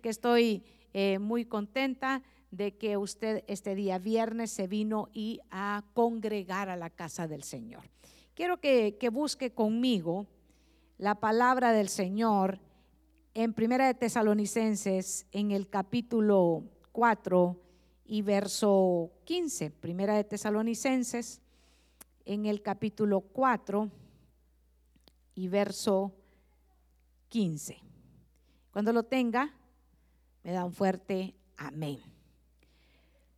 que estoy eh, muy contenta de que usted este día viernes se vino y a congregar a la casa del Señor. Quiero que, que busque conmigo la palabra del Señor en Primera de Tesalonicenses, en el capítulo 4 y verso 15. Primera de Tesalonicenses, en el capítulo 4 y verso 15. Cuando lo tenga, me da un fuerte amén.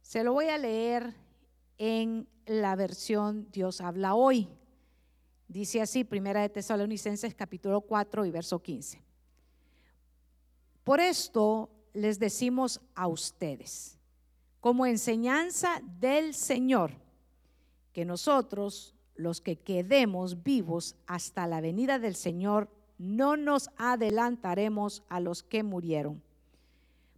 Se lo voy a leer en la versión Dios habla hoy. Dice así, Primera de Tesalonicenses capítulo 4 y verso 15. Por esto les decimos a ustedes, como enseñanza del Señor, que nosotros, los que quedemos vivos hasta la venida del Señor, no nos adelantaremos a los que murieron,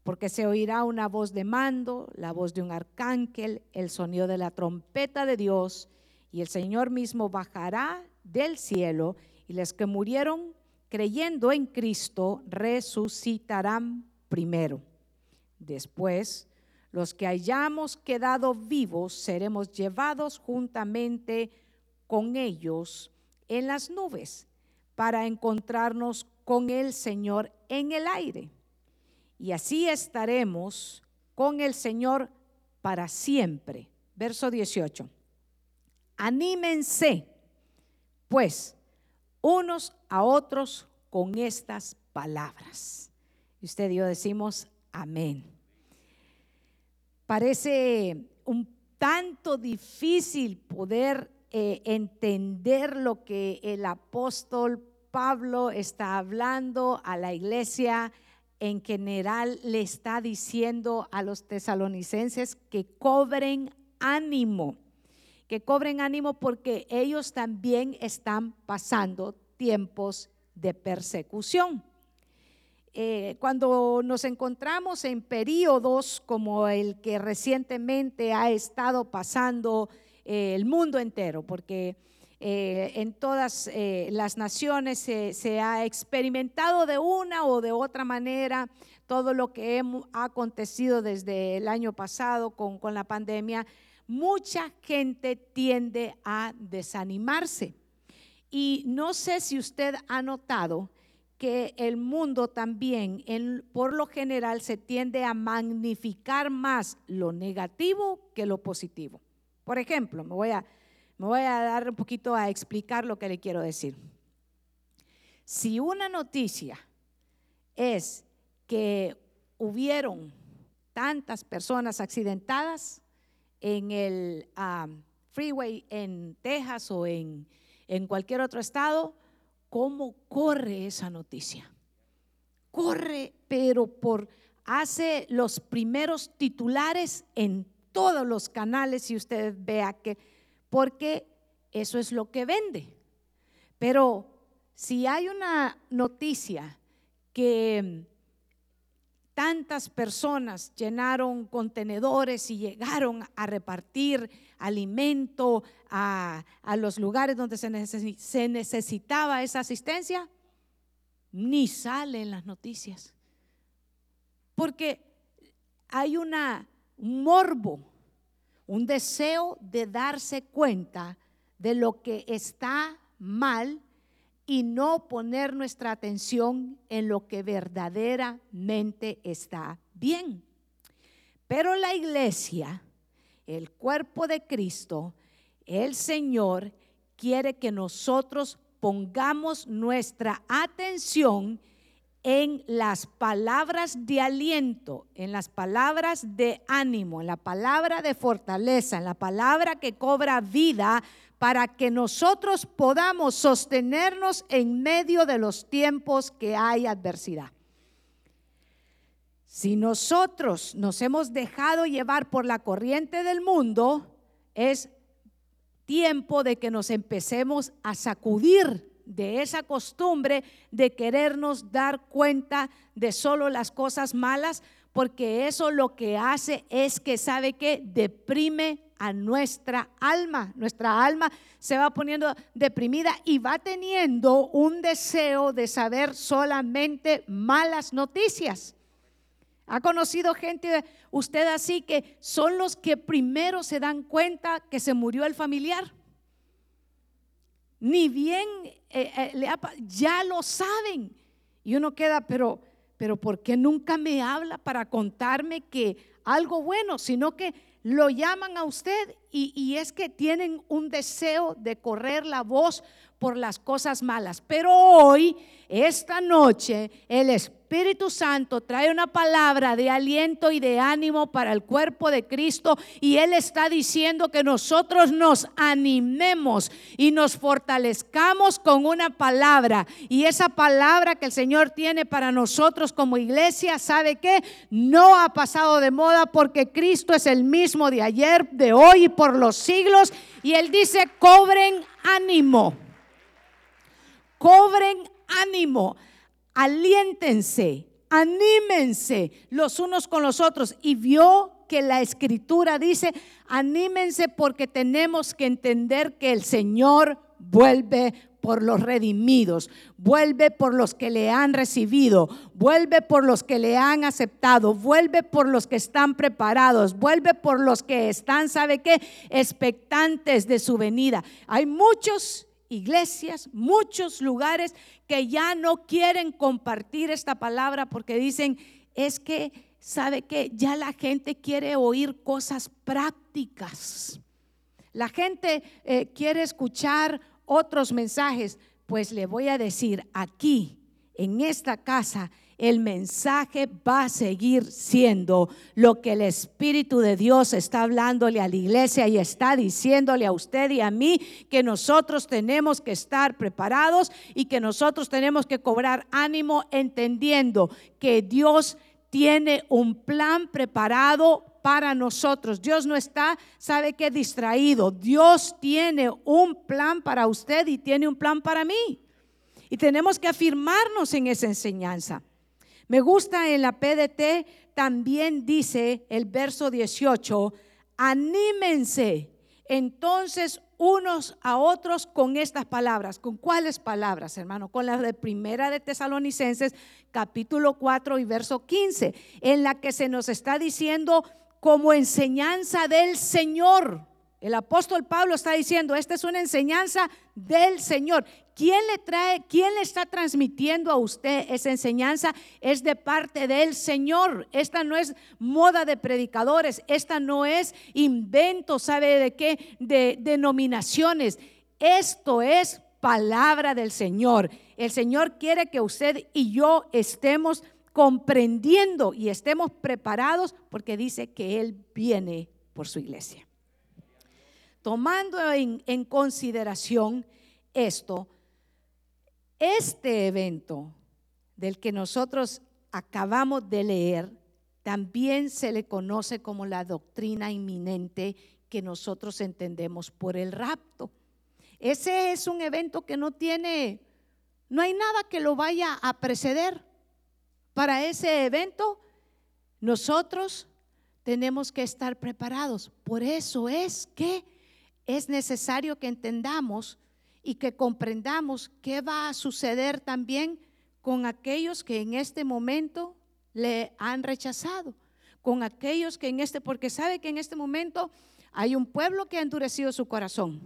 porque se oirá una voz de mando, la voz de un arcángel, el sonido de la trompeta de Dios, y el Señor mismo bajará del cielo, y los que murieron creyendo en Cristo resucitarán primero. Después, los que hayamos quedado vivos seremos llevados juntamente con ellos en las nubes para encontrarnos con el Señor en el aire. Y así estaremos con el Señor para siempre. Verso 18. Anímense, pues, unos a otros con estas palabras. Y usted y yo decimos, amén. Parece un tanto difícil poder eh, entender lo que el apóstol Pablo está hablando a la iglesia en general, le está diciendo a los tesalonicenses que cobren ánimo, que cobren ánimo porque ellos también están pasando tiempos de persecución. Eh, cuando nos encontramos en periodos como el que recientemente ha estado pasando eh, el mundo entero, porque eh, en todas eh, las naciones se, ha experimentado de una o de otra manera todo lo que ha acontecido desde el año pasado con, con la pandemia. Mucha gente tiende a desanimarse. Y no sé si usted ha notado que el mundo también, por lo general, se tiende a magnificar más lo negativo que lo positivo. Por ejemplo, me voy a, me voy a dar un poquito a explicar lo que le quiero decir. Si una noticia es que hubieron tantas personas accidentadas en el um, freeway en Texas o en, en cualquier otro estado, ¿cómo corre esa noticia? Corre, pero por hace los primeros titulares en todos los canales y usted vea que, porque eso es lo que vende. Pero si hay una noticia que tantas personas llenaron contenedores y llegaron a repartir alimento a, los lugares donde se, se necesitaba esa asistencia, ni sale en las noticias. Porque hay una un morbo, un deseo de darse cuenta de lo que está mal y no poner nuestra atención en lo que verdaderamente está bien. Pero la iglesia, el cuerpo de Cristo, el Señor, quiere que nosotros pongamos nuestra atención en las palabras de aliento, en las palabras de ánimo, en la palabra de fortaleza, en la palabra que cobra vida para que nosotros podamos sostenernos en medio de los tiempos que hay adversidad. Si nosotros nos hemos dejado llevar por la corriente del mundo, es tiempo de que nos empecemos a sacudir de esa costumbre de querernos dar cuenta de solo las cosas malas, porque eso lo que hace es que sabe que deprime a nuestra alma. Nuestra alma se va poniendo deprimida y va teniendo un deseo de saber solamente malas noticias. ¿Ha conocido gente, usted así, que son los que primero se dan cuenta que se murió el familiar? Ni bien eh, eh, ya lo saben. Y uno queda, pero, pero ¿por qué nunca me habla para contarme que algo bueno? Sino que lo llaman a usted y, y es que tienen un deseo de correr la voz por las cosas malas. Pero hoy, esta noche, el Espíritu Santo trae una palabra de aliento y de ánimo para el cuerpo de Cristo y Él está diciendo que nosotros nos animemos y nos fortalezcamos con una palabra. Y esa palabra que el Señor tiene para nosotros como iglesia, ¿sabe qué? No ha pasado de moda porque Cristo es el mismo de ayer, de hoy y por los siglos. Y Él dice, cobren ánimo cobren ánimo, aliéntense, anímense los unos con los otros. Y vio que la escritura dice, anímense porque tenemos que entender que el Señor vuelve por los redimidos, vuelve por los que le han recibido, vuelve por los que le han aceptado, vuelve por los que están preparados, vuelve por los que están, ¿sabe qué? Expectantes de su venida. Hay muchos iglesias, muchos lugares que ya no quieren compartir esta palabra porque dicen, es que, ¿sabe que Ya la gente quiere oír cosas prácticas. La gente eh, quiere escuchar otros mensajes. Pues le voy a decir, aquí, en esta casa, el mensaje va a seguir siendo lo que el Espíritu de Dios está hablándole a la iglesia y está diciéndole a usted y a mí que nosotros tenemos que estar preparados y que nosotros tenemos que cobrar ánimo entendiendo que Dios tiene un plan preparado para nosotros. Dios no está, sabe que distraído. Dios tiene un plan para usted y tiene un plan para mí. Y tenemos que afirmarnos en esa enseñanza. Me gusta en la PDT, también dice el verso 18, anímense entonces unos a otros con estas palabras. ¿Con cuáles palabras, hermano? Con las de Primera de Tesalonicenses, capítulo 4 y verso 15, en la que se nos está diciendo como enseñanza del Señor. El apóstol Pablo está diciendo, esta es una enseñanza del Señor. ¿Quién le trae, quién le está transmitiendo a usted esa enseñanza? Es de parte del Señor. Esta no es moda de predicadores, esta no es invento, ¿sabe de qué? De denominaciones. Esto es palabra del Señor. El Señor quiere que usted y yo estemos comprendiendo y estemos preparados porque dice que Él viene por su iglesia tomando en, consideración esto, este evento del que nosotros acabamos de leer, también se le conoce como la doctrina inminente que nosotros entendemos por el rapto. Ese es un evento que no tiene, no hay nada que lo vaya a preceder. Para ese evento, nosotros tenemos que estar preparados. Por eso es que es necesario que entendamos y que comprendamos qué va a suceder también con aquellos que en este momento le han rechazado, con aquellos que en este, porque sabe que en este momento hay un pueblo que ha endurecido su corazón.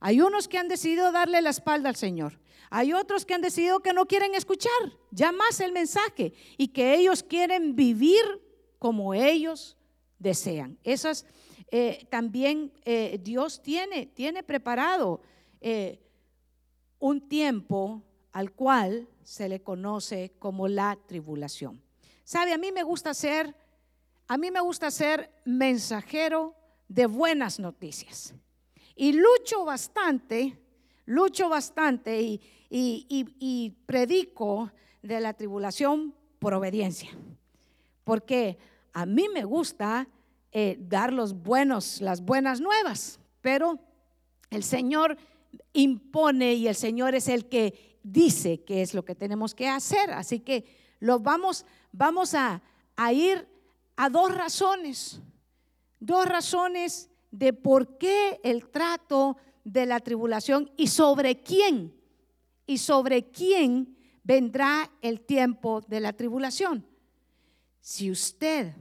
Hay unos que han decidido darle la espalda al Señor. Hay otros que han decidido que no quieren escuchar ya más el mensaje y que ellos quieren vivir como ellos desean. Esas eh, también eh, Dios tiene, tiene preparado eh, un tiempo al cual se le conoce como la tribulación. Sabe, a mí me gusta ser, a mí me gusta ser mensajero de buenas noticias. Y lucho bastante, lucho bastante y, y predico de la tribulación por obediencia. Porque a mí me gusta eh, dar los buenos, las buenas nuevas, pero el Señor impone y el Señor es el que dice qué es lo que tenemos que hacer. Así que lo vamos, vamos a, a ir a dos razones, dos razones de por qué el trato de la tribulación y sobre quién, y sobre quién vendrá el tiempo de la tribulación. si usted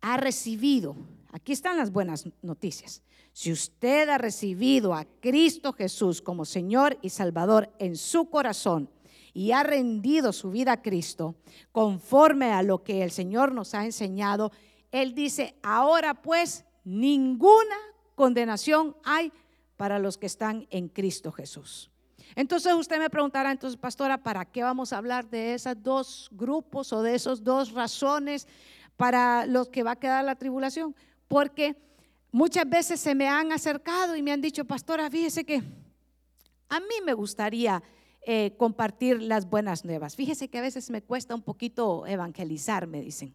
ha recibido, aquí están las buenas noticias, si usted ha recibido a Cristo Jesús como Señor y Salvador en su corazón y ha rendido su vida a Cristo conforme a lo que el Señor nos ha enseñado, Él dice, ahora pues ninguna condenación hay para los que están en Cristo Jesús. Entonces usted me preguntará, entonces pastora, ¿para qué vamos a hablar de esos dos grupos o de esas dos razones para los que va a quedar la tribulación? Porque muchas veces se me han acercado y me han dicho, pastora, fíjese que a mí me gustaría eh, compartir las buenas nuevas. Fíjese que a veces me cuesta un poquito evangelizar, me dicen.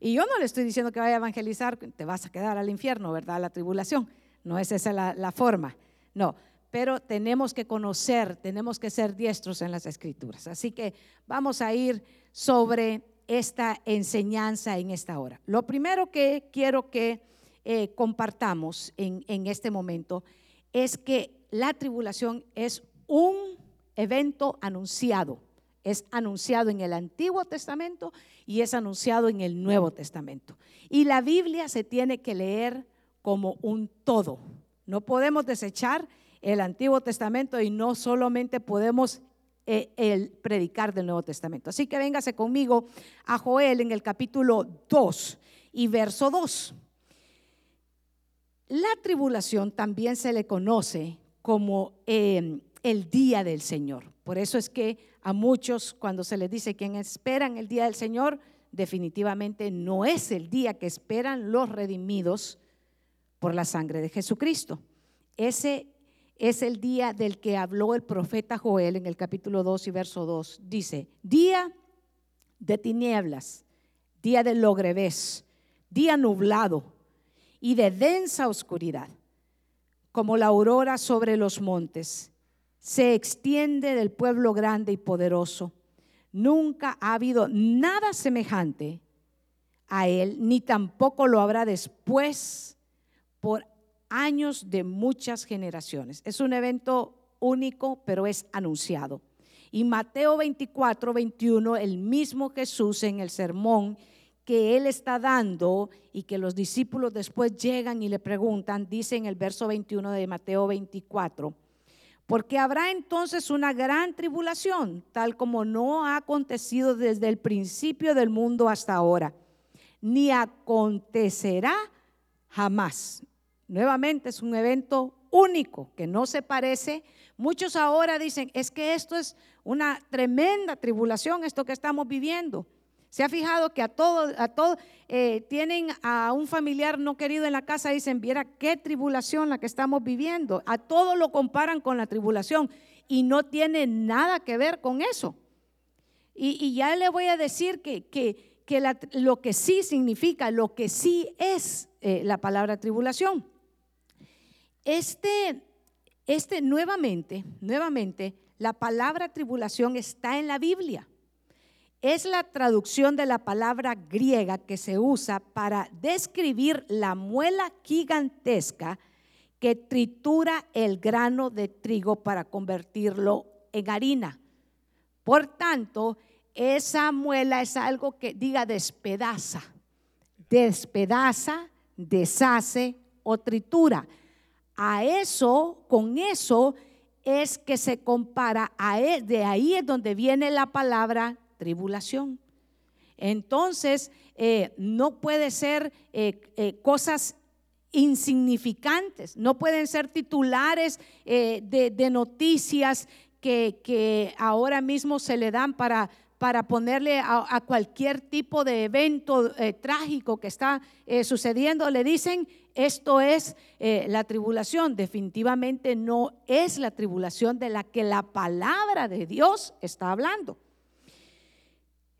Y yo no le estoy diciendo que vaya a evangelizar, te vas a quedar al infierno, ¿verdad? La tribulación. No es esa la, la forma. No, pero tenemos que conocer, tenemos que ser diestros en las escrituras. Así que vamos a ir sobre esta enseñanza en esta hora. Lo primero que quiero que eh, compartamos en, este momento es que la tribulación es un evento anunciado. Es anunciado en el Antiguo Testamento y es anunciado en el Nuevo Testamento. Y la Biblia se tiene que leer como un todo. No podemos desechar el Antiguo Testamento y no solamente podemos eh, el predicar del Nuevo Testamento. Así que véngase conmigo a Joel en el capítulo 2 y verso 2. La tribulación también se le conoce como em, el día del Señor. Por eso es que a muchos cuando se les dice que esperan el día del Señor, definitivamente no es el día que esperan los redimidos por la sangre de Jesucristo. Ese es el día del que habló el profeta Joel en el capítulo 2 y verso 2. Dice, día de tinieblas, día de logrevés, día nublado y de densa oscuridad, como la aurora sobre los montes, se extiende del pueblo grande y poderoso. Nunca ha habido nada semejante a él, ni tampoco lo habrá después por años de muchas generaciones. Es un evento único, pero es anunciado. Y Mateo 24, 21, el mismo Jesús en el sermón que él está dando y que los discípulos después llegan y le preguntan, dice en el verso 21 de Mateo 24, porque habrá entonces una gran tribulación, tal como no ha acontecido desde el principio del mundo hasta ahora, ni acontecerá jamás. Nuevamente es un evento único que no se parece. Muchos ahora dicen, es que esto es una tremenda tribulación, esto que estamos viviendo. Se ha fijado que a todos, a todos eh, tienen a un familiar no querido en la casa y dicen, viera qué tribulación la que estamos viviendo. A todo lo comparan con la tribulación y no tiene nada que ver con eso. Y, ya le voy a decir que, que, lo que sí significa, lo que sí es eh, la palabra tribulación. Este, este nuevamente, nuevamente, la palabra tribulación está en la Biblia. Es la traducción de la palabra griega que se usa para describir la muela gigantesca que tritura el grano de trigo para convertirlo en harina. Por tanto, esa muela es algo que diga despedaza, despedaza, deshace o tritura. A eso, con eso es que se compara, a él, de ahí es donde viene la palabra tribulación. Entonces, eh, no puede ser eh, eh, cosas insignificantes, no pueden ser titulares de, noticias que, ahora mismo se le dan para, para ponerle a, cualquier tipo de evento trágico que está sucediendo, le dicen esto es la tribulación. Definitivamente no es la tribulación de la que la palabra de Dios está hablando.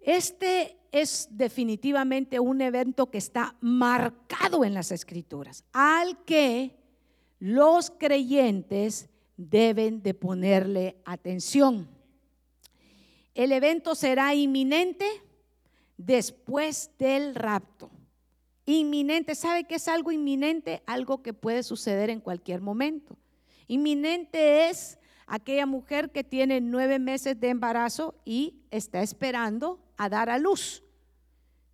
Este es definitivamente un evento que está marcado en las escrituras, al que los creyentes deben de ponerle atención. El evento será inminente después del rapto. Inminente, ¿sabe qué es algo inminente? Algo que puede suceder en cualquier momento. Inminente es aquella mujer que tiene nueve meses de embarazo y está esperando a dar a luz.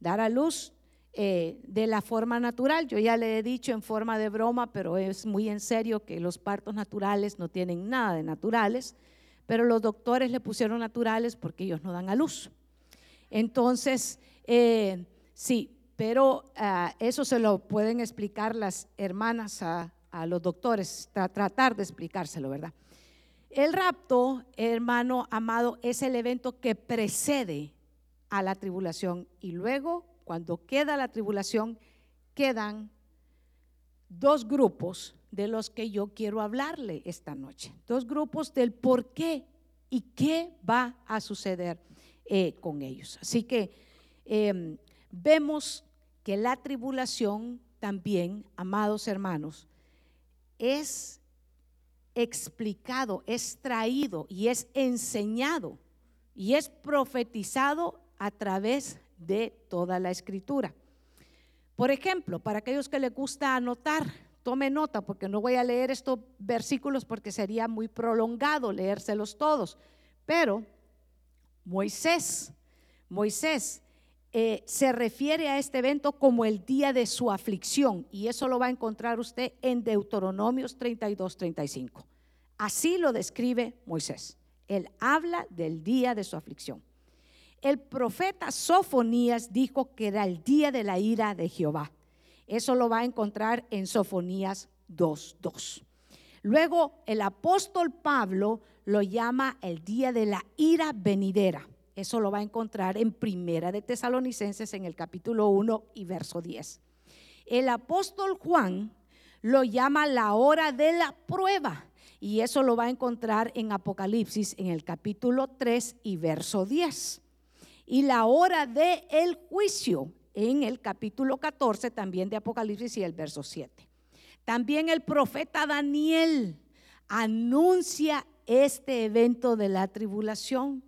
dar a luz eh, de la forma natural. Yo ya le he dicho en forma de broma, pero es muy en serio que los partos naturales no tienen nada de naturales, pero los doctores le pusieron naturales porque ellos no dan a luz. Entonces, eh, sí, pero ah, eso se lo pueden explicar las hermanas a, los doctores, tratar de explicárselo, ¿verdad? El rapto, hermano amado, es el evento que precede a la tribulación y luego, cuando queda la tribulación, quedan dos grupos de los que yo quiero hablarle esta noche. Dos grupos del por qué y qué va a suceder eh, con ellos. Así que em, vemos que la tribulación también, amados hermanos, es explicado, es traído y es enseñado y es profetizado a través de toda la escritura. Por ejemplo, para aquellos que les gusta anotar, tome nota porque no voy a leer estos versículos porque sería muy prolongado leérselos todos. Pero Moisés, Moisés eh, se refiere a este evento como el día de su aflicción y eso lo va a encontrar usted en Deuteronomios 32, 35. Así lo describe Moisés. Él habla del día de su aflicción. El profeta Sofonías dijo que era el día de la ira de Jehová. Eso lo va a encontrar en Sofonías 2.2. Luego el apóstol Pablo lo llama el día de la ira venidera. Eso lo va a encontrar en Primera de Tesalonicenses en el capítulo 1 y verso 10. El apóstol Juan lo llama la hora de la prueba y eso lo va a encontrar en Apocalipsis en el capítulo 3 y verso 10 y la hora del el juicio en el capítulo 14 también de Apocalipsis y el verso 7. También el profeta Daniel anuncia este evento de la tribulación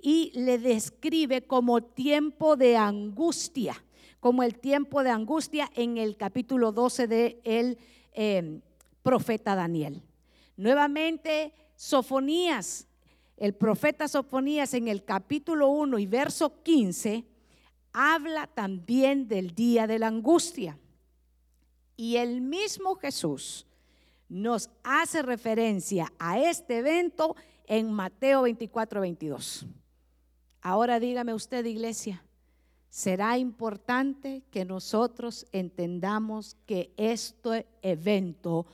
y le describe como tiempo de angustia, como el tiempo de angustia en el capítulo 12 del el em, profeta Daniel. Nuevamente, Sofonías el profeta Sofonías en el capítulo 1 y verso 15 habla también del día de la angustia. Y el mismo Jesús nos hace referencia a este evento en Mateo 24, 22. Ahora dígame usted, iglesia, será importante que nosotros entendamos que este evento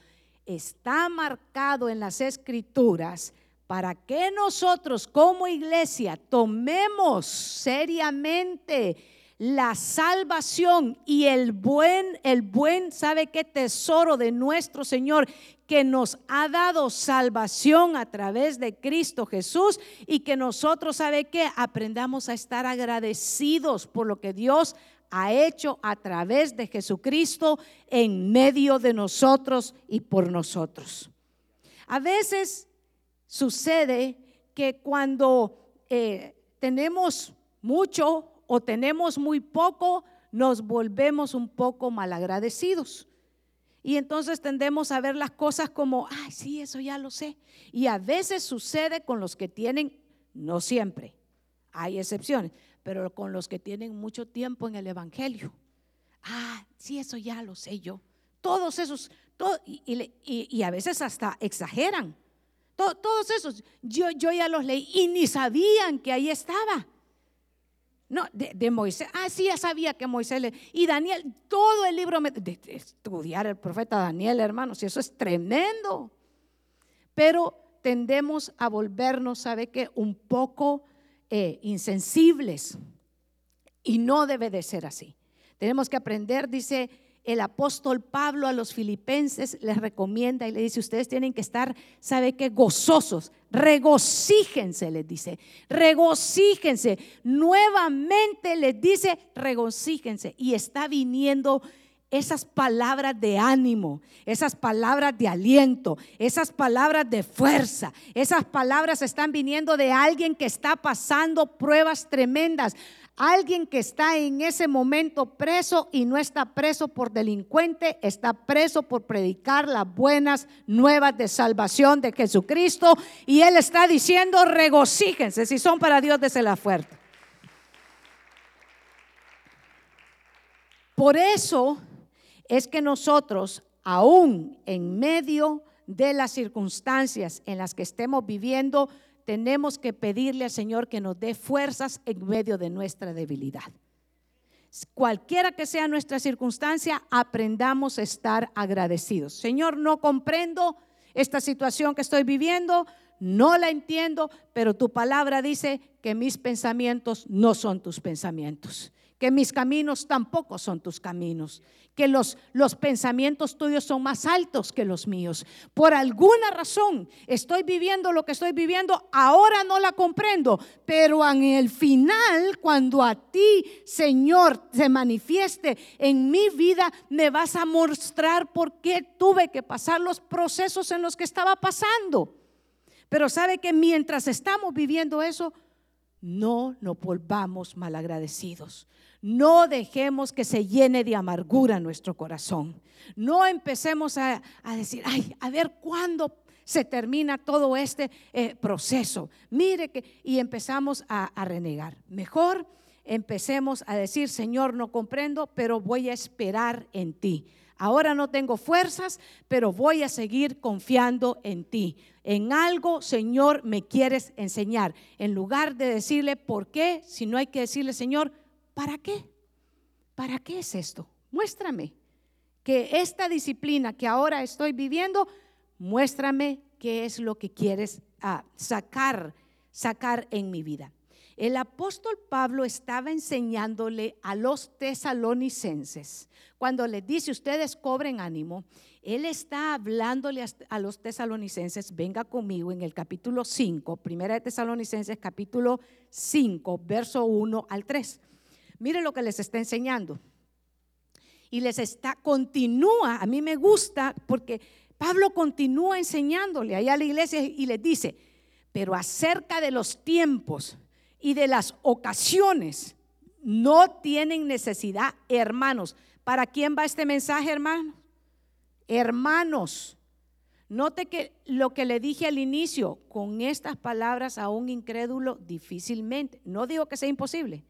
está marcado en las escrituras para que nosotros como iglesia tomemos seriamente la salvación y el buen, el buen, ¿sabe qué tesoro de nuestro Señor que nos ha dado salvación a través de Cristo Jesús y que nosotros, ¿sabe qué? Aprendamos a estar agradecidos por lo que Dios ha hecho a través de Jesucristo en medio de nosotros y por nosotros. A veces sucede que cuando eh, tenemos mucho o tenemos muy poco, nos volvemos un poco malagradecidos. Y entonces tendemos a ver las cosas como, ay, sí, eso ya lo sé. Y a veces sucede con los que tienen, no siempre, hay excepciones, pero con los que tienen mucho tiempo en el Evangelio. Ah, sí, eso ya lo sé yo. Todos esos, y a veces hasta exageran todos esos, yo, yo ya los leí y ni sabían que ahí estaba. No, de, Moisés. Ah, sí, ya sabía que Moisés le, y Daniel, todo el libro de, estudiar el profeta Daniel, hermanos, y eso es tremendo. Pero tendemos a volvernos, ¿sabe qué? Un poco eh, insensibles. Y no debe de ser así. Tenemos que aprender, dice el apóstol Pablo a los filipenses les recomienda y le dice, ustedes tienen que estar, ¿sabe qué? Gozosos, regocíjense, les dice, regocíjense. Nuevamente les dice, regocíjense. Y está viniendo esas palabras de ánimo, esas palabras de aliento, esas palabras de fuerza, esas palabras están viniendo de alguien que está pasando pruebas tremendas. Alguien que está en ese momento preso y no está preso por delincuente, está preso por predicar las buenas nuevas de salvación de Jesucristo. Y Él está diciendo, regocíjense, si son para Dios, la fuerte. Por eso es que nosotros, aún en medio de las circunstancias en las que estemos viviendo, tenemos que pedirle al Señor que nos dé fuerzas en medio de nuestra debilidad. Cualquiera que sea nuestra circunstancia, aprendamos a estar agradecidos. Señor, no comprendo esta situación que estoy viviendo, no la entiendo, pero tu palabra dice que mis pensamientos no son tus pensamientos que mis caminos tampoco son tus caminos, que los, los pensamientos tuyos son más altos que los míos. Por alguna razón estoy viviendo lo que estoy viviendo, ahora no la comprendo, pero en el final, cuando a ti, Señor, se manifieste en mi vida, me vas a mostrar por qué tuve que pasar los procesos en los que estaba pasando. Pero sabe que mientras estamos viviendo eso, no nos volvamos malagradecidos. No dejemos que se llene de amargura nuestro corazón. No empecemos a, decir, ay, a ver cuándo se termina todo este eh, proceso. Mire que, y empezamos a, a renegar. Mejor empecemos a decir, Señor, no comprendo, pero voy a esperar en ti. Ahora no tengo fuerzas, pero voy a seguir confiando en ti. En algo, Señor, me quieres enseñar. En lugar de decirle, ¿por qué? Si no hay que decirle, Señor, ¿Para qué? ¿Para qué es esto? Muéstrame que esta disciplina que ahora estoy viviendo, muéstrame qué es lo que quieres ah, sacar, sacar en mi vida. El apóstol Pablo estaba enseñándole a los tesalonicenses, cuando les dice, ustedes cobren ánimo, él está hablándole a los tesalonicenses, venga conmigo en el capítulo 5, primera de tesalonicenses capítulo 5, verso 1 al 3. Mire lo que les está enseñando. Y les está, continúa, a mí me gusta porque Pablo continúa enseñándole allá a la iglesia y les dice, pero acerca de los tiempos y de las ocasiones, no tienen necesidad, hermanos. ¿Para quién va este mensaje, hermanos? Hermanos, note que lo que le dije al inicio, con estas palabras a un incrédulo difícilmente, no digo que sea imposible,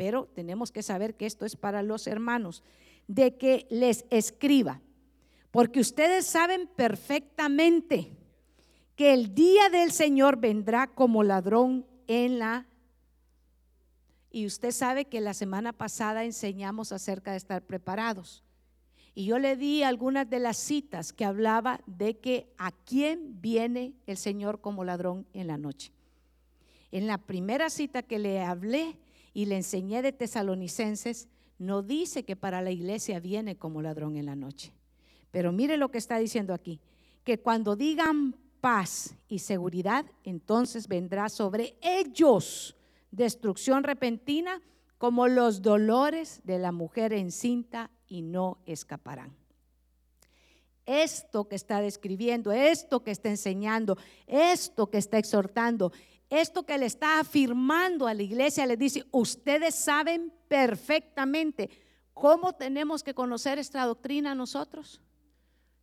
pero tenemos que saber que esto es para los hermanos, de que les escriba, porque ustedes saben perfectamente que el día del Señor vendrá como ladrón en la... Y usted sabe que la semana pasada enseñamos acerca de estar preparados. Y yo le di algunas de las citas que hablaba de que a quién viene el Señor como ladrón en la noche. En la primera cita que le hablé, y le enseñé de tesalonicenses, no dice que para la iglesia viene como ladrón en la noche. Pero mire lo que está diciendo aquí, que cuando digan paz y seguridad, entonces vendrá sobre ellos destrucción repentina como los dolores de la mujer encinta y no escaparán. Esto que está describiendo, esto que está enseñando, esto que está exhortando, esto que le está afirmando a la iglesia, le dice, ustedes saben perfectamente cómo tenemos que conocer esta doctrina nosotros.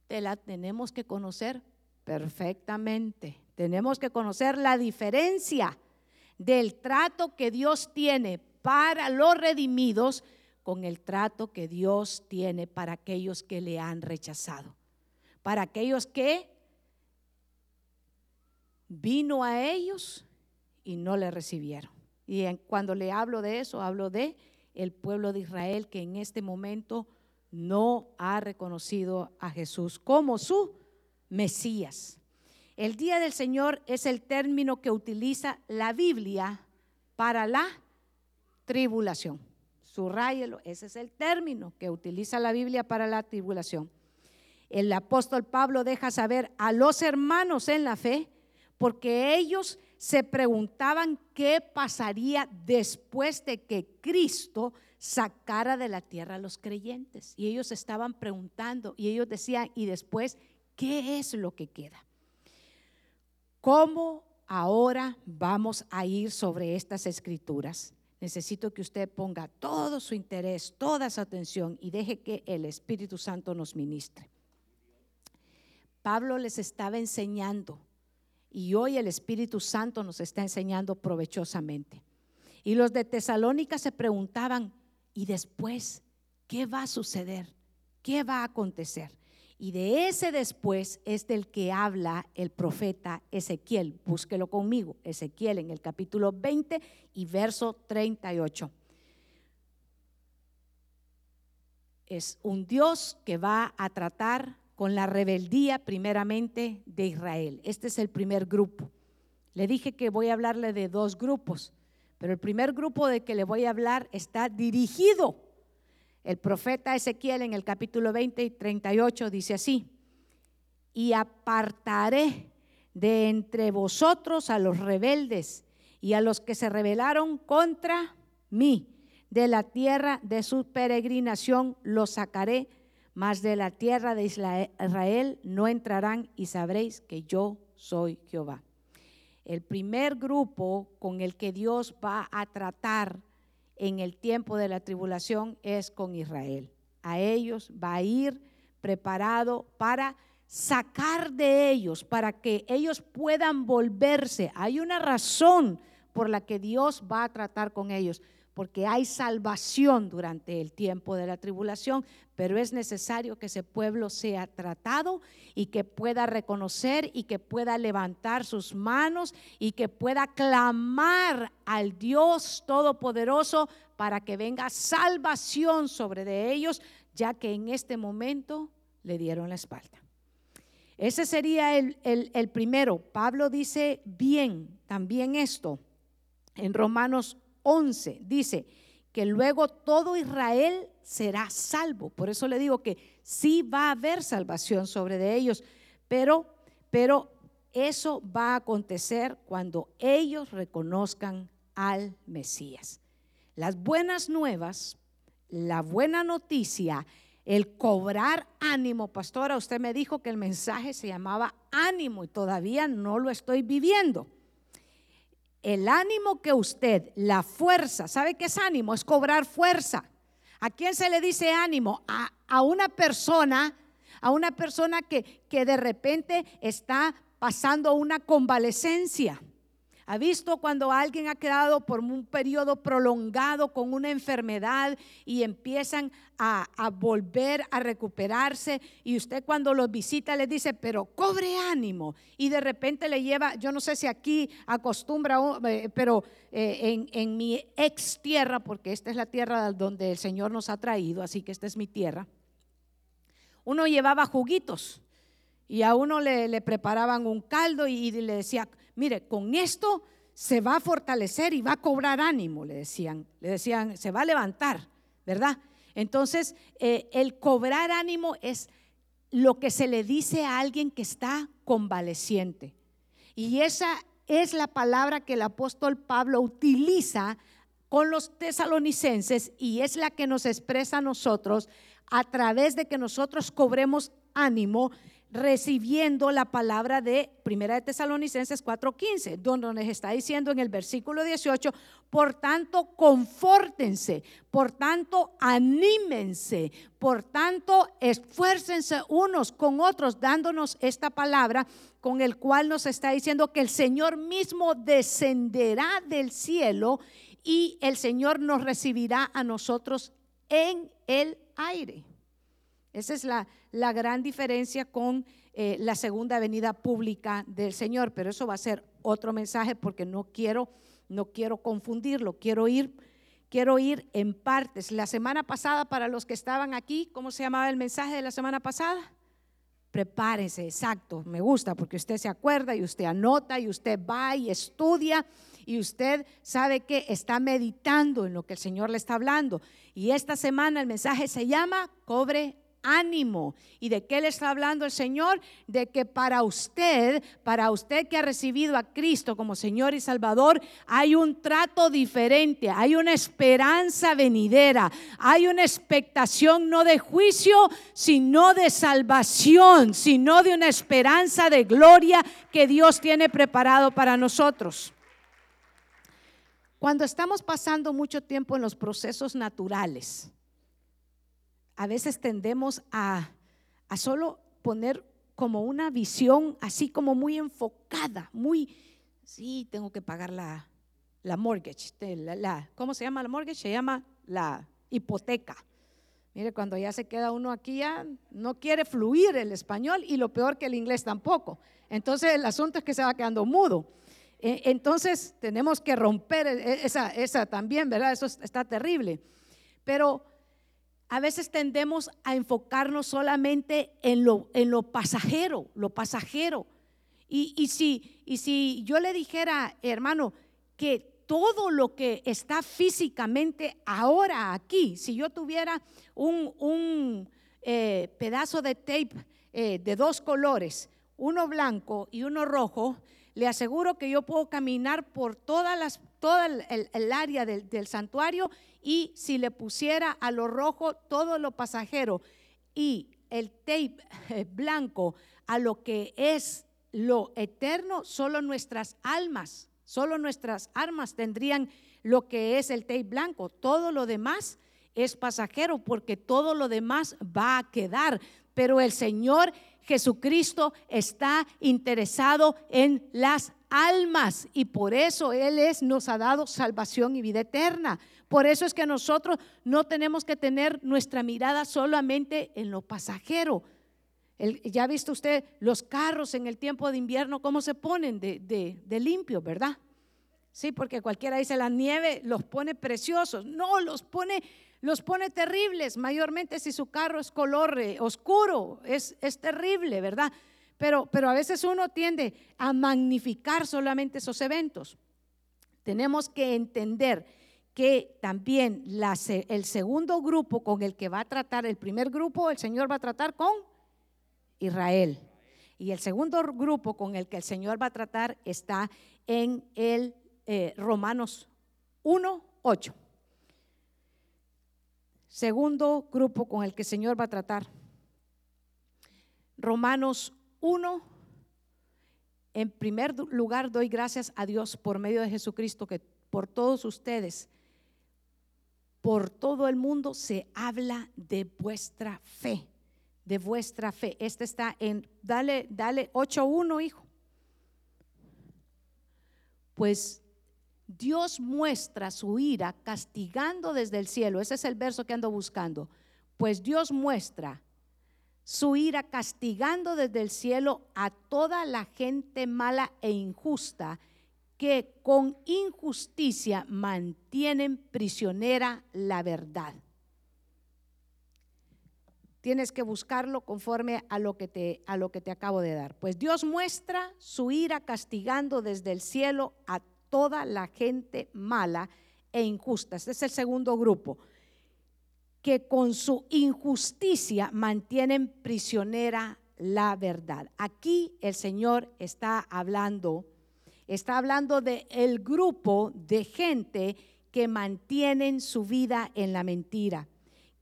Te la tenemos que conocer perfectamente. Tenemos que conocer la diferencia del trato que Dios tiene para los redimidos con el trato que Dios tiene para aquellos que le han rechazado. Para aquellos que vino a ellos y no le recibieron. Y cuando le hablo de eso, hablo de el pueblo de Israel que en este momento no ha reconocido a Jesús como su Mesías. El día del Señor es el término que utiliza la Biblia para la tribulación. Subrayelo, ese es el término que utiliza la Biblia para la tribulación. El apóstol Pablo deja saber a los hermanos en la fe, porque ellos se preguntaban qué pasaría después de que Cristo sacara de la tierra a los creyentes. Y ellos estaban preguntando y ellos decían, ¿y después qué es lo que queda? ¿Cómo ahora vamos a ir sobre estas escrituras? Necesito que usted ponga todo su interés, toda su atención y deje que el Espíritu Santo nos ministre. Pablo les estaba enseñando y hoy el Espíritu Santo nos está enseñando provechosamente. Y los de Tesalónica se preguntaban, ¿y después ¿Qué va a suceder? ¿Qué va a acontecer? Y de ese después es del que habla el profeta Ezequiel. Búsquelo conmigo. Ezequiel en el capítulo 20 y verso 38. Es un Dios que va a tratar con la rebeldía primeramente de Israel. Este es el primer grupo. Le dije que voy a hablarle de dos grupos, pero el primer grupo de que le voy a hablar está dirigido el profeta Ezequiel en el capítulo 20 y 38 dice así, y apartaré de entre vosotros a los rebeldes y a los que se rebelaron contra mí. De la tierra de su peregrinación los sacaré, mas de la tierra de Israel no entrarán y sabréis que yo soy Jehová. El primer grupo con el que Dios va a tratar en el tiempo de la tribulación es con Israel. A ellos va a ir preparado para sacar de ellos, para que ellos puedan volverse. Hay una razón por la que Dios va a tratar con ellos porque hay salvación durante el tiempo de la tribulación, pero es necesario que ese pueblo sea tratado y que pueda reconocer y que pueda levantar sus manos y que pueda clamar al Dios Todopoderoso para que venga salvación sobre de ellos, ya que en este momento le dieron la espalda. Ese sería el, el primero. Pablo dice bien también esto en Romanos 11 dice que luego todo Israel será salvo. Por eso le digo que sí va a haber salvación sobre de ellos, pero, pero eso va a acontecer cuando ellos reconozcan al Mesías. Las buenas nuevas, la buena noticia, el cobrar ánimo, pastora, usted me dijo que el mensaje se llamaba ánimo y todavía no lo estoy viviendo el ánimo que usted, la fuerza, ¿sabe qué es ánimo? Es cobrar fuerza. ¿A quién se le dice ánimo? A, una persona, a una persona que, que de repente está pasando una convalecencia ¿Ha visto cuando alguien ha quedado por un periodo prolongado con una enfermedad y empiezan a, volver a recuperarse y usted cuando los visita le dice, pero cobre ánimo y de repente le lleva, yo no sé si aquí acostumbra, eh, pero eh, en, en mi ex tierra, porque esta es la tierra donde el Señor nos ha traído, así que esta es mi tierra, uno llevaba juguitos y a uno le, preparaban un caldo y, le decía, mire, con esto se va a fortalecer y va a cobrar ánimo, le decían, le decían, se va a levantar, ¿verdad? Entonces, eh, el cobrar ánimo es lo que se le dice a alguien que está convaleciente. Y esa es la palabra que el apóstol Pablo utiliza con los tesalonicenses y es la que nos expresa a nosotros a través de que nosotros cobremos ánimo recibiendo la palabra de Primera de Tesalonicenses 4:15, donde nos está diciendo en el versículo 18, por tanto, confórtense, por tanto, anímense, por tanto, esfuércense unos con otros, dándonos esta palabra con el cual nos está diciendo que el Señor mismo descenderá del cielo y el Señor nos recibirá a nosotros en el aire. Esa es la, la gran diferencia con eh, la segunda venida pública del Señor, pero eso va a ser otro mensaje porque no quiero, no quiero confundirlo, quiero ir, quiero ir en partes. La semana pasada, para los que estaban aquí, ¿cómo se llamaba el mensaje de la semana pasada? Prepárese, exacto, me gusta porque usted se acuerda y usted anota y usted va y estudia y usted sabe que está meditando en lo que el Señor le está hablando. Y esta semana el mensaje se llama Cobre ánimo. ¿Y de qué le está hablando el Señor? De que para usted, para usted que ha recibido a Cristo como Señor y Salvador, hay un trato diferente, hay una esperanza venidera, hay una expectación no de juicio, sino de salvación, sino de una esperanza de gloria que Dios tiene preparado para nosotros. Cuando estamos pasando mucho tiempo en los procesos naturales, a veces tendemos a, solo poner como una visión así como muy enfocada, muy, sí, tengo que pagar la, la mortgage, la, ¿cómo se llama la mortgage? Se llama la hipoteca, Mire, cuando ya se queda uno aquí ya no quiere fluir el español y lo peor que el inglés tampoco. Entonces el asunto es que se va quedando mudo. E, entonces tenemos que romper e, esa, esa también, ¿verdad? Eso está terrible. Pero a veces tendemos a enfocarnos solamente en lo, en lo pasajero, lo pasajero. Y, y, si, y si yo le dijera, hermano, que todo lo que está físicamente ahora aquí, si yo tuviera un, eh, pedazo de tape eh, de dos colores, uno blanco y uno rojo, le aseguro que yo puedo caminar por todas las, toda el, área del, santuario y si le pusiera a lo rojo todo lo pasajero y el tape eh, blanco a lo que es lo eterno, solo nuestras almas Solo nuestras armas tendrían lo que es el tape blanco. Todo lo demás es pasajero porque todo lo demás va a quedar. Pero el Señor Jesucristo está interesado en las almas y por eso Él nos ha dado salvación y vida eterna. Por eso es que nosotros no tenemos que tener nuestra mirada solamente en lo pasajero. ya ha visto usted los carros en el tiempo de invierno, cómo se ponen de limpio, ¿verdad? Sí, porque cualquiera dice la nieve los pone preciosos. No, los pone, los pone terribles, mayormente si su carro es color eh, oscuro, es, es terrible, ¿verdad? Pero, pero a veces uno tiende a magnificar solamente esos eventos. Tenemos que entender que también el segundo grupo con el que va a tratar, el primer grupo, el Señor va a tratar con Israel. Y el segundo grupo con el que el Señor va a tratar está en el eh, Romanos 1, 8. Segundo grupo con el que el Señor va a tratar. Romanos 1. En primer lugar, doy gracias a Dios por medio de Jesucristo que por todos ustedes, por todo el mundo se habla de vuestra fe, de vuestra fe. Este está en, dale, dale 8.1, hijo. Pues Dios muestra su ira castigando desde el cielo. Ese es el verso que ando buscando. Pues Dios muestra su ira castigando desde el cielo a toda la gente mala e injusta que con injusticia mantienen prisionera la verdad. Tienes que buscarlo conforme a lo que te a lo que te acabo de dar. Pues Dios muestra su ira castigando desde el cielo a toda la gente mala e injusta. Este es el segundo grupo, que con su injusticia mantienen prisionera la verdad. Aquí el Señor está hablando, está hablando de el grupo de gente que mantienen su vida en la mentira,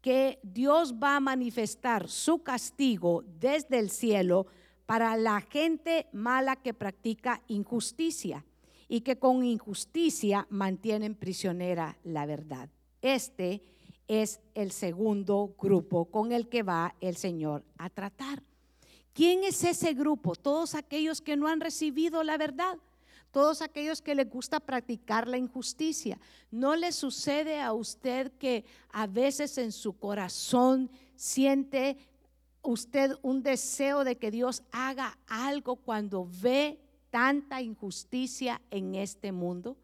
que Dios va a manifestar su castigo desde el cielo para la gente mala que practica injusticia y que con injusticia mantienen prisionera la verdad. Este es el segundo grupo con el que va el Señor a tratar. ¿Quién es ese grupo? Todos aquellos que no han recibido la verdad, todos aquellos que les gusta practicar la injusticia. ¿No le sucede a usted que a veces en su corazón siente usted un deseo de que Dios haga algo cuando ve tanta injusticia en este mundo?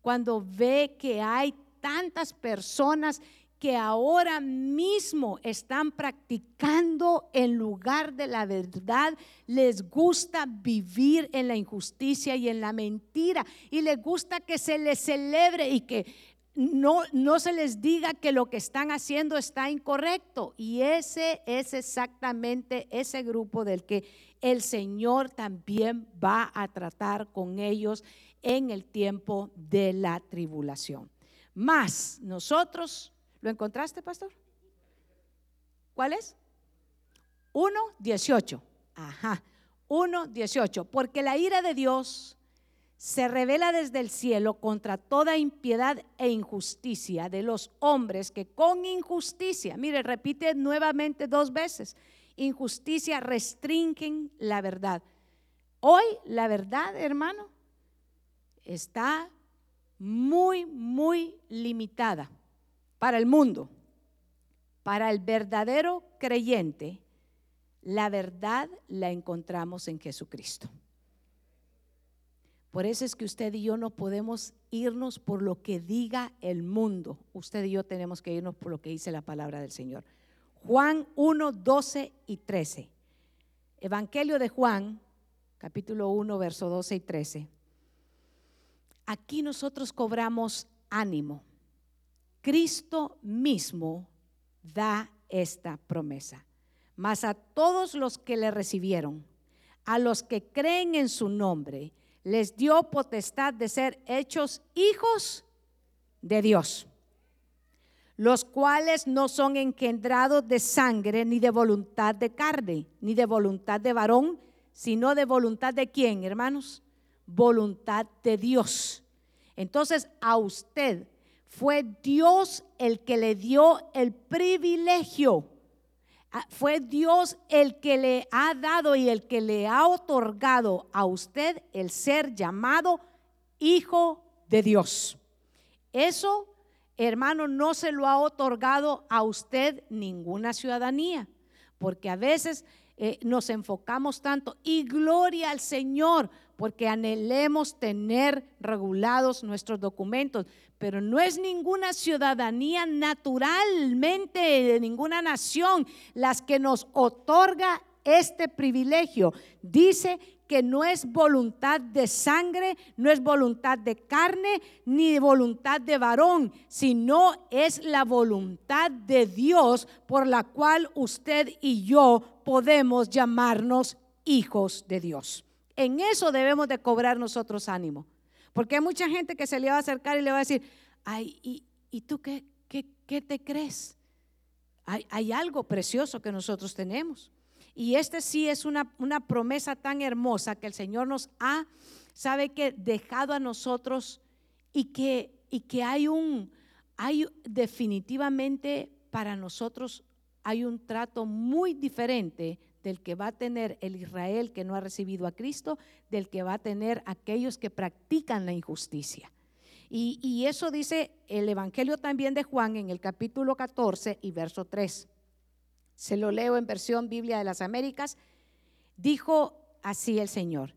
Cuando ve que hay tantas personas que ahora mismo están practicando en lugar de la verdad, les gusta vivir en la injusticia y en la mentira y les gusta que se les celebre y que no, no se les diga que lo que están haciendo está incorrecto. Y ese es exactamente ese grupo del que el Señor también va a tratar con ellos en el tiempo de la tribulación. Más nosotros, ¿lo encontraste, pastor? ¿Cuál es? 1.18. Ajá. 1.18. Porque la ira de Dios se revela desde el cielo contra toda impiedad e injusticia de los hombres que con injusticia, mire, repite nuevamente dos veces, injusticia restringen la verdad. Hoy la verdad, hermano, está muy, muy limitada para el mundo. Para el verdadero creyente, la verdad la encontramos en Jesucristo. Por eso es que usted y yo no podemos irnos por lo que diga el mundo. Usted y yo tenemos que irnos por lo que dice la palabra del Señor. Juan 1, 12 y 13. Evangelio de Juan, capítulo 1, verso 12 y 13. Aquí nosotros cobramos ánimo. Cristo mismo da esta promesa. Mas a todos los que le recibieron, a los que creen en su nombre, les dio potestad de ser hechos hijos de Dios, los cuales no son engendrados de sangre, ni de voluntad de carne, ni de voluntad de varón, sino de voluntad de quién, hermanos? Voluntad de Dios. Entonces a usted fue Dios el que le dio el privilegio Ah, fue Dios el que le ha dado y el que le ha otorgado a usted el ser llamado hijo de Dios. Eso, hermano, no se lo ha otorgado a usted ninguna ciudadanía, porque a veces eh, nos enfocamos tanto y gloria al Señor, porque anhelemos tener regulados nuestros documentos pero no es ninguna ciudadanía naturalmente de ninguna nación las que nos otorga este privilegio. Dice que no es voluntad de sangre, no es voluntad de carne, ni voluntad de varón, sino es la voluntad de Dios por la cual usted y yo podemos llamarnos hijos de Dios. En eso debemos de cobrar nosotros ánimo. Porque hay mucha gente que se le va a acercar y le va a decir, ay, ¿y, tú qué, qué, te crees? Hay, algo precioso que nosotros tenemos. Y este sí es una, una promesa tan hermosa que el Señor nos ha, sabe que, dejado a nosotros y que, y que hay un, hay definitivamente para nosotros, hay un trato muy diferente del que va a tener el Israel que no ha recibido a Cristo, del que va a tener aquellos que practican la injusticia. Y, eso dice el Evangelio también de Juan en el capítulo 14 y verso 3. Se lo leo en versión Biblia de las Américas. Dijo así el Señor,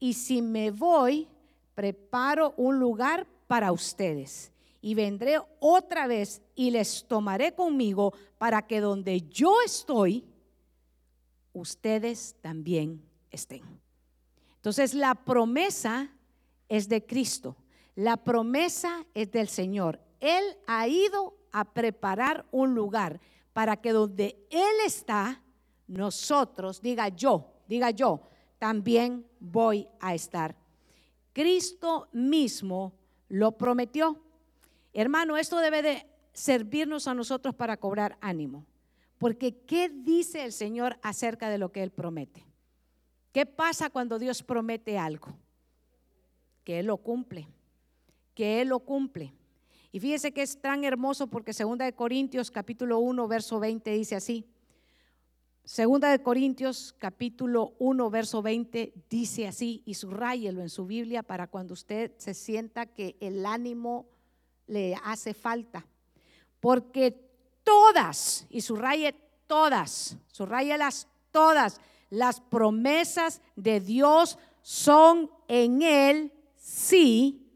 y si me voy, preparo un lugar para ustedes y vendré otra vez y les tomaré conmigo para que donde yo estoy, ustedes también estén. Entonces la promesa es de Cristo, la promesa es del Señor. Él ha ido a preparar un lugar para que donde Él está, nosotros, diga yo, diga yo, también voy a estar. Cristo mismo lo prometió. Hermano, esto debe de servirnos a nosotros para cobrar ánimo. Porque ¿qué dice el Señor acerca de lo que Él promete? ¿Qué pasa cuando Dios promete algo? Que Él lo cumple, que Él lo cumple. Y fíjese que es tan hermoso porque segunda de Corintios capítulo 1 verso 20 dice así. Segunda de Corintios capítulo 1 verso 20 dice así y subrayelo en su Biblia para cuando usted se sienta que el ánimo le hace falta. Porque todas, y subraye todas, las todas, las promesas de Dios son en Él sí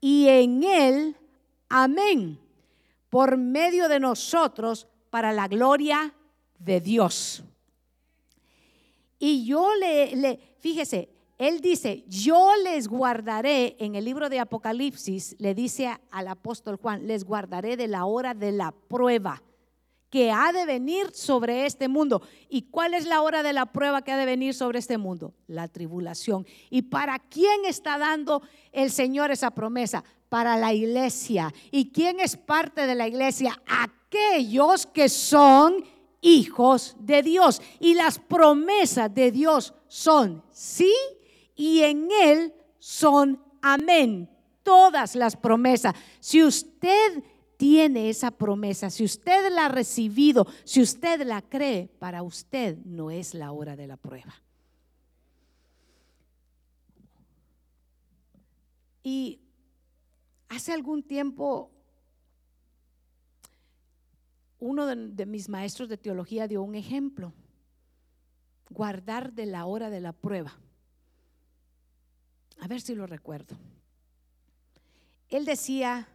y en Él amén, por medio de nosotros para la gloria de Dios. Y yo le, le fíjese, él dice, yo les guardaré, en el libro de Apocalipsis, le dice al apóstol Juan, les guardaré de la hora de la prueba que ha de venir sobre este mundo. ¿Y cuál es la hora de la prueba que ha de venir sobre este mundo? La tribulación. ¿Y para quién está dando el Señor esa promesa? Para la iglesia. ¿Y quién es parte de la iglesia? Aquellos que son hijos de Dios. Y las promesas de Dios son sí y en Él son amén. Todas las promesas. Si usted tiene esa promesa, si usted la ha recibido, si usted la cree, para usted no es la hora de la prueba. Y hace algún tiempo uno de, mis maestros de teología dio un ejemplo, guardar de la hora de la prueba. A ver si lo recuerdo. Él decía,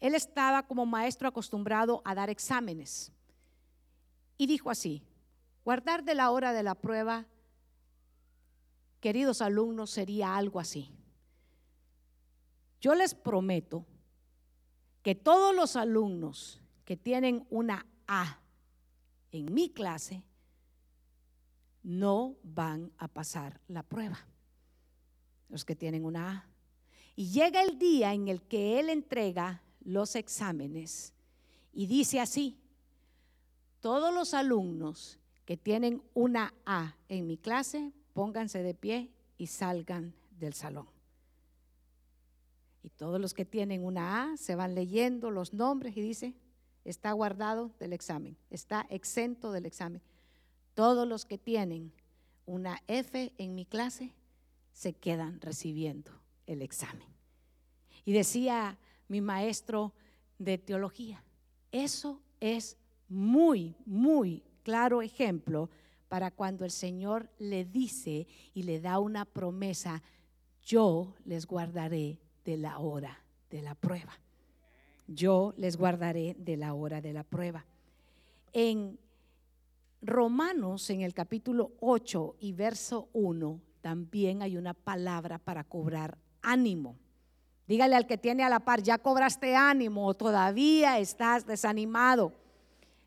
él estaba como maestro acostumbrado a dar exámenes y dijo así, guardar de la hora de la prueba, queridos alumnos, sería algo así. Yo les prometo que todos los alumnos que tienen una A en mi clase no van a pasar la prueba. Los que tienen una A. Y llega el día en el que él entrega los exámenes y dice así, todos los alumnos que tienen una A en mi clase, pónganse de pie y salgan del salón. Y todos los que tienen una A se van leyendo los nombres y dice, está guardado del examen, está exento del examen. Todos los que tienen una F en mi clase se quedan recibiendo el examen. Y decía mi maestro de teología, eso es muy, muy claro ejemplo para cuando el Señor le dice y le da una promesa, yo les guardaré de la hora de la prueba yo les guardaré de la hora de la prueba. En Romanos, en el capítulo 8 y verso 1, también hay una palabra para cobrar ánimo. Dígale al que tiene a la par, ya cobraste ánimo o todavía estás desanimado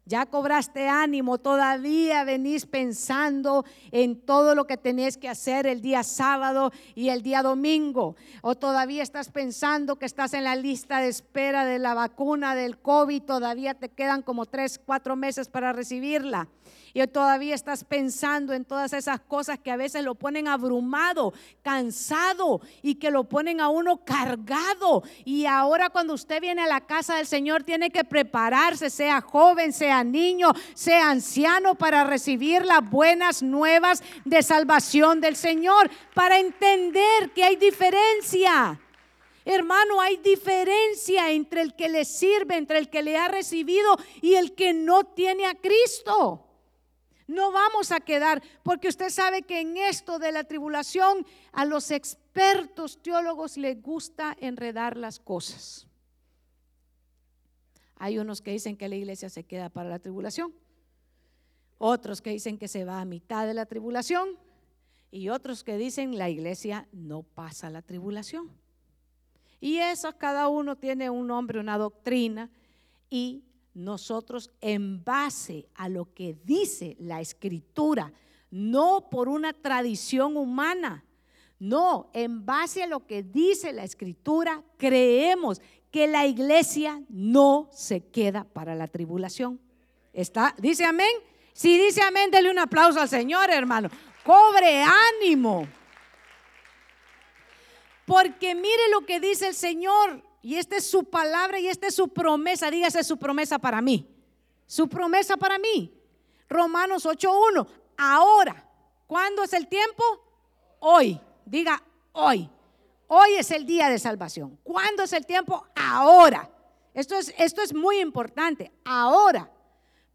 ya cobraste ánimo, todavía venís pensando en todo lo que tenés que hacer el día sábado y el día domingo, o todavía estás pensando que estás en la lista de espera de la vacuna del COVID, todavía te quedan como tres, cuatro meses para recibirla y todavía estás pensando en todas esas cosas que a veces lo ponen abrumado, cansado y que lo ponen a uno cargado. Y ahora cuando usted viene a la casa del Señor tiene que prepararse, sea joven, sea niño, sea anciano, para recibir las buenas nuevas de salvación del Señor, para entender que hay diferencia. Hermano, hay diferencia entre el que le sirve, entre el que le ha recibido y el que no tiene a Cristo. No vamos a quedar, porque usted sabe que en esto de la tribulación a los expertos teólogos les gusta enredar las cosas. Hay unos que dicen que la iglesia se queda para la tribulación, otros que dicen que se va a mitad de la tribulación y otros que dicen la iglesia no pasa la tribulación. Y eso cada uno tiene un nombre, una doctrina y nosotros en base a lo que dice la escritura, no por una tradición humana, no, en base a lo que dice la escritura, creemos que la iglesia no se queda para la tribulación. ¿Está? ¿Dice amén? Si dice amén, dele un aplauso al Señor, hermano. Cobre ánimo. Porque mire lo que dice el Señor. Y esta es su palabra y esta es su promesa. Dígase su promesa para mí. Su promesa para mí. Romanos 8.1. Ahora. ¿Cuándo es el tiempo? Hoy. Diga hoy. Hoy es el día de salvación. ¿Cuándo es el tiempo? Ahora. Esto es, esto es muy importante. Ahora.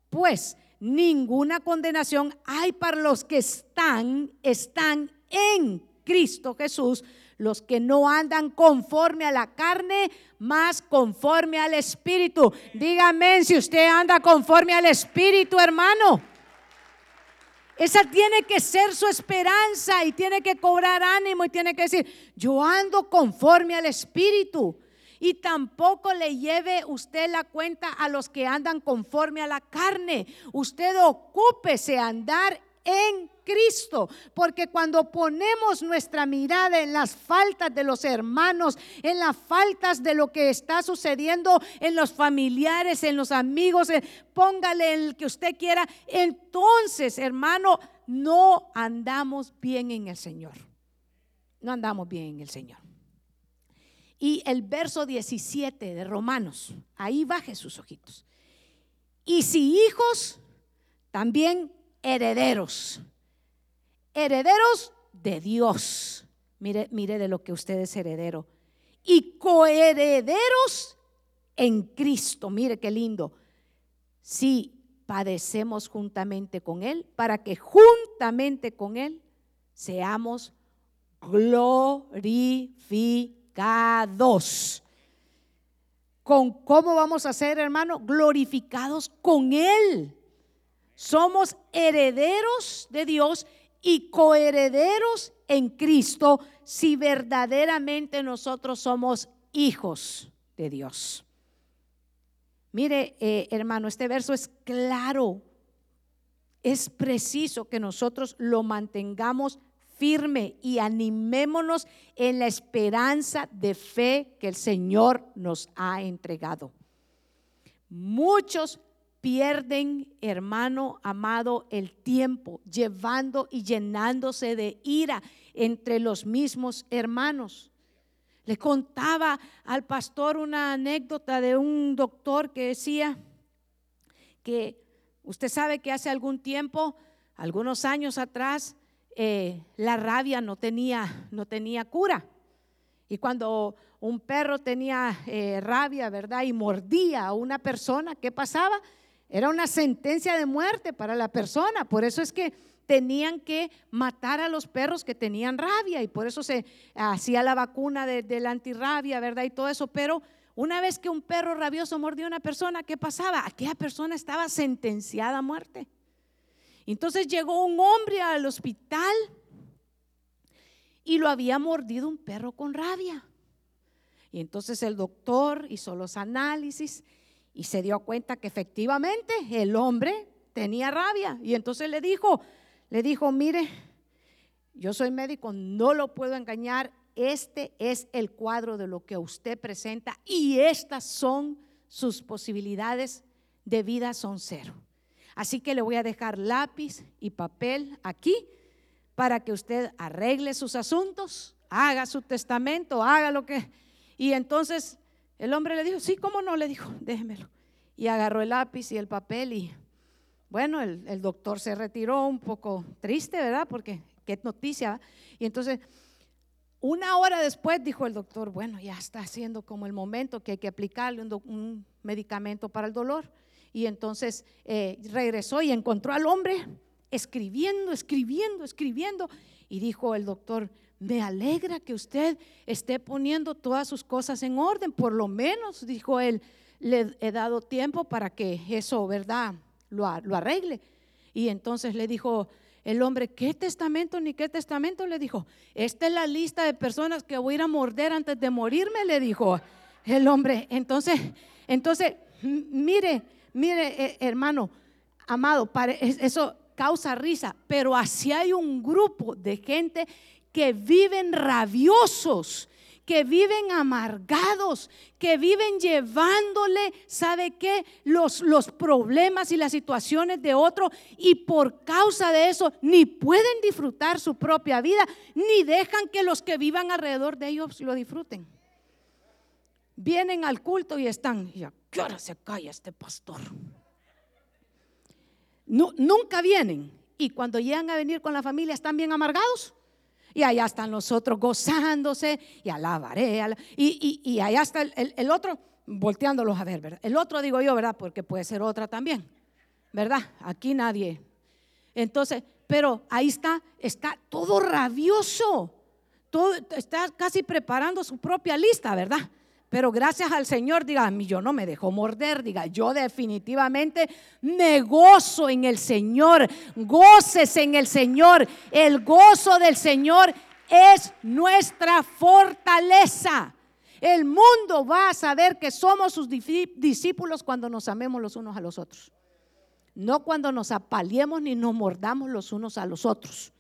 Pues ninguna condenación hay para los que están, están en Cristo Jesús los que no andan conforme a la carne, más conforme al Espíritu. Dígame si usted anda conforme al Espíritu, hermano. Esa tiene que ser su esperanza y tiene que cobrar ánimo y tiene que decir, yo ando conforme al Espíritu. Y tampoco le lleve usted la cuenta a los que andan conforme a la carne. Usted ocúpese a andar en Cristo, porque cuando ponemos nuestra mirada en las faltas de los hermanos, en las faltas de lo que está sucediendo en los familiares, en los amigos, póngale el que usted quiera, entonces, hermano, no andamos bien en el Señor. No andamos bien en el Señor. Y el verso 17 de Romanos, ahí baje sus ojitos. Y si hijos, también herederos. Herederos de Dios. Mire, mire de lo que usted es heredero. Y coherederos en Cristo. Mire qué lindo. si padecemos juntamente con Él, para que juntamente con Él seamos glorificados. ¿Con cómo vamos a ser, hermano? Glorificados con Él. Somos herederos de Dios y coherederos en Cristo si verdaderamente nosotros somos hijos de Dios. Mire, eh, hermano, este verso es claro. Es preciso que nosotros lo mantengamos firme y animémonos en la esperanza de fe que el Señor nos ha entregado. Muchos pierden, hermano amado, el tiempo llevando y llenándose de ira entre los mismos hermanos. Le contaba al pastor una anécdota de un doctor que decía que usted sabe que hace algún tiempo, algunos años atrás, eh, la rabia no tenía, no tenía cura. Y cuando un perro tenía eh, rabia, ¿verdad? Y mordía a una persona, ¿qué pasaba? Era una sentencia de muerte para la persona. Por eso es que tenían que matar a los perros que tenían rabia y por eso se hacía la vacuna de, la antirrabia, ¿verdad? Y todo eso. Pero una vez que un perro rabioso mordió a una persona, ¿qué pasaba? Aquella persona estaba sentenciada a muerte. Entonces llegó un hombre al hospital y lo había mordido un perro con rabia. Y entonces el doctor hizo los análisis y se dio cuenta que efectivamente el hombre tenía rabia. Y entonces le dijo, le dijo, mire, yo soy médico, no lo puedo engañar, este es el cuadro de lo que usted presenta y estas son sus posibilidades de vida son cero. Así que le voy a dejar lápiz y papel aquí para que usted arregle sus asuntos, haga su testamento, haga lo que... Y entonces el hombre le dijo, sí, ¿cómo no? Le dijo, déjemelo. Y agarró el lápiz y el papel y bueno, el, doctor se retiró un poco triste, ¿verdad? Porque qué noticia. Y entonces, una hora después dijo el doctor, bueno, ya está siendo como el momento que hay que aplicarle un medicamento para el dolor. Y entonces eh, regresó y encontró al hombre escribiendo, escribiendo, escribiendo. Y dijo el doctor, me alegra que usted esté poniendo todas sus cosas en orden. Por lo menos, dijo él, le he dado tiempo para que eso, ¿verdad? Lo, lo arregle. Y entonces le dijo el hombre, ¿qué testamento ni qué testamento? Le dijo, esta es la lista de personas que voy a ir a morder antes de morirme, le dijo el hombre. Entonces, entonces, mire, Mire, eh, hermano, amado, eso causa risa, pero así hay un grupo de gente que viven rabiosos, que viven amargados, que viven llevándole, ¿sabe qué? Los, los problemas y las situaciones de otro y por causa de eso ni pueden disfrutar su propia vida, ni dejan que los que vivan alrededor de ellos lo disfruten. Vienen al culto y están, qué hora se calla este pastor? nunca vienen. Y cuando llegan a venir con la familia están bien amargados. Y allá están los otros gozándose y alabaré. y, y, allá está el, otro volteándolos a ver, ¿verdad? El otro digo yo, ¿verdad? Porque puede ser otra también, ¿verdad? Aquí nadie. Entonces, pero ahí está, está todo rabioso. Todo, está casi preparando su propia lista, ¿verdad? Pero gracias al Señor, diga, a mí yo no me dejo morder, diga, yo definitivamente me gozo en el Señor, goces en el Señor. El gozo del Señor es nuestra fortaleza. El mundo va a saber que somos sus discípulos cuando nos amemos los unos a los otros. No cuando nos apaliemos ni nos mordamos los unos a los otros.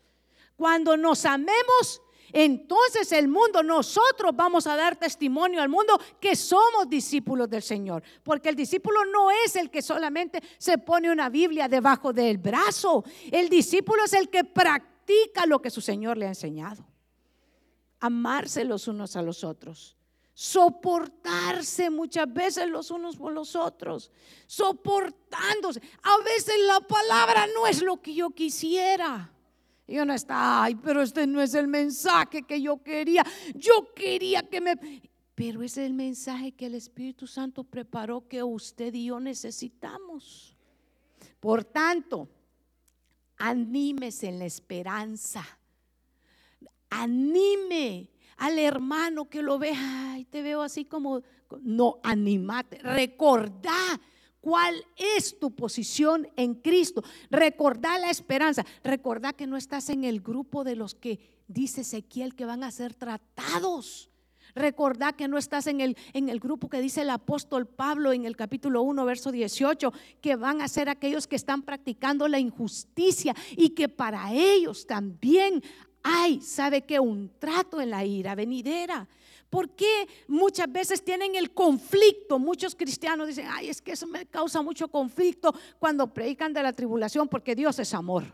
Cuando nos amemos entonces el mundo, nosotros vamos a dar testimonio al mundo que somos discípulos del Señor. Porque el discípulo no es el que solamente se pone una Biblia debajo del brazo. El discípulo es el que practica lo que su Señor le ha enseñado. Amarse los unos a los otros soportarse muchas veces los unos por los otros, soportándose. A veces la palabra no es lo que yo quisiera. Y uno está, ay, pero este no es el mensaje que yo quería. Yo quería que me... Pero es el mensaje que el Espíritu Santo preparó que usted y yo necesitamos. Por tanto, anímese en la esperanza. Anime al hermano que lo ve, ay, te veo así como, no, animate, recordá cuál es tu posición en Cristo, recordá la esperanza, recordá que no estás en el grupo de los que dice Ezequiel que van a ser tratados. Recordá que no estás en el, en el grupo que dice el apóstol Pablo en el capítulo 1, verso 18, que van a ser aquellos que están practicando la injusticia y que para ellos también hay, ¿sabe que Un trato en la ira venidera. ¿Por qué muchas veces tienen el conflicto? Muchos cristianos dicen, ay, es que eso me causa mucho conflicto cuando predican de la tribulación porque Dios es amor.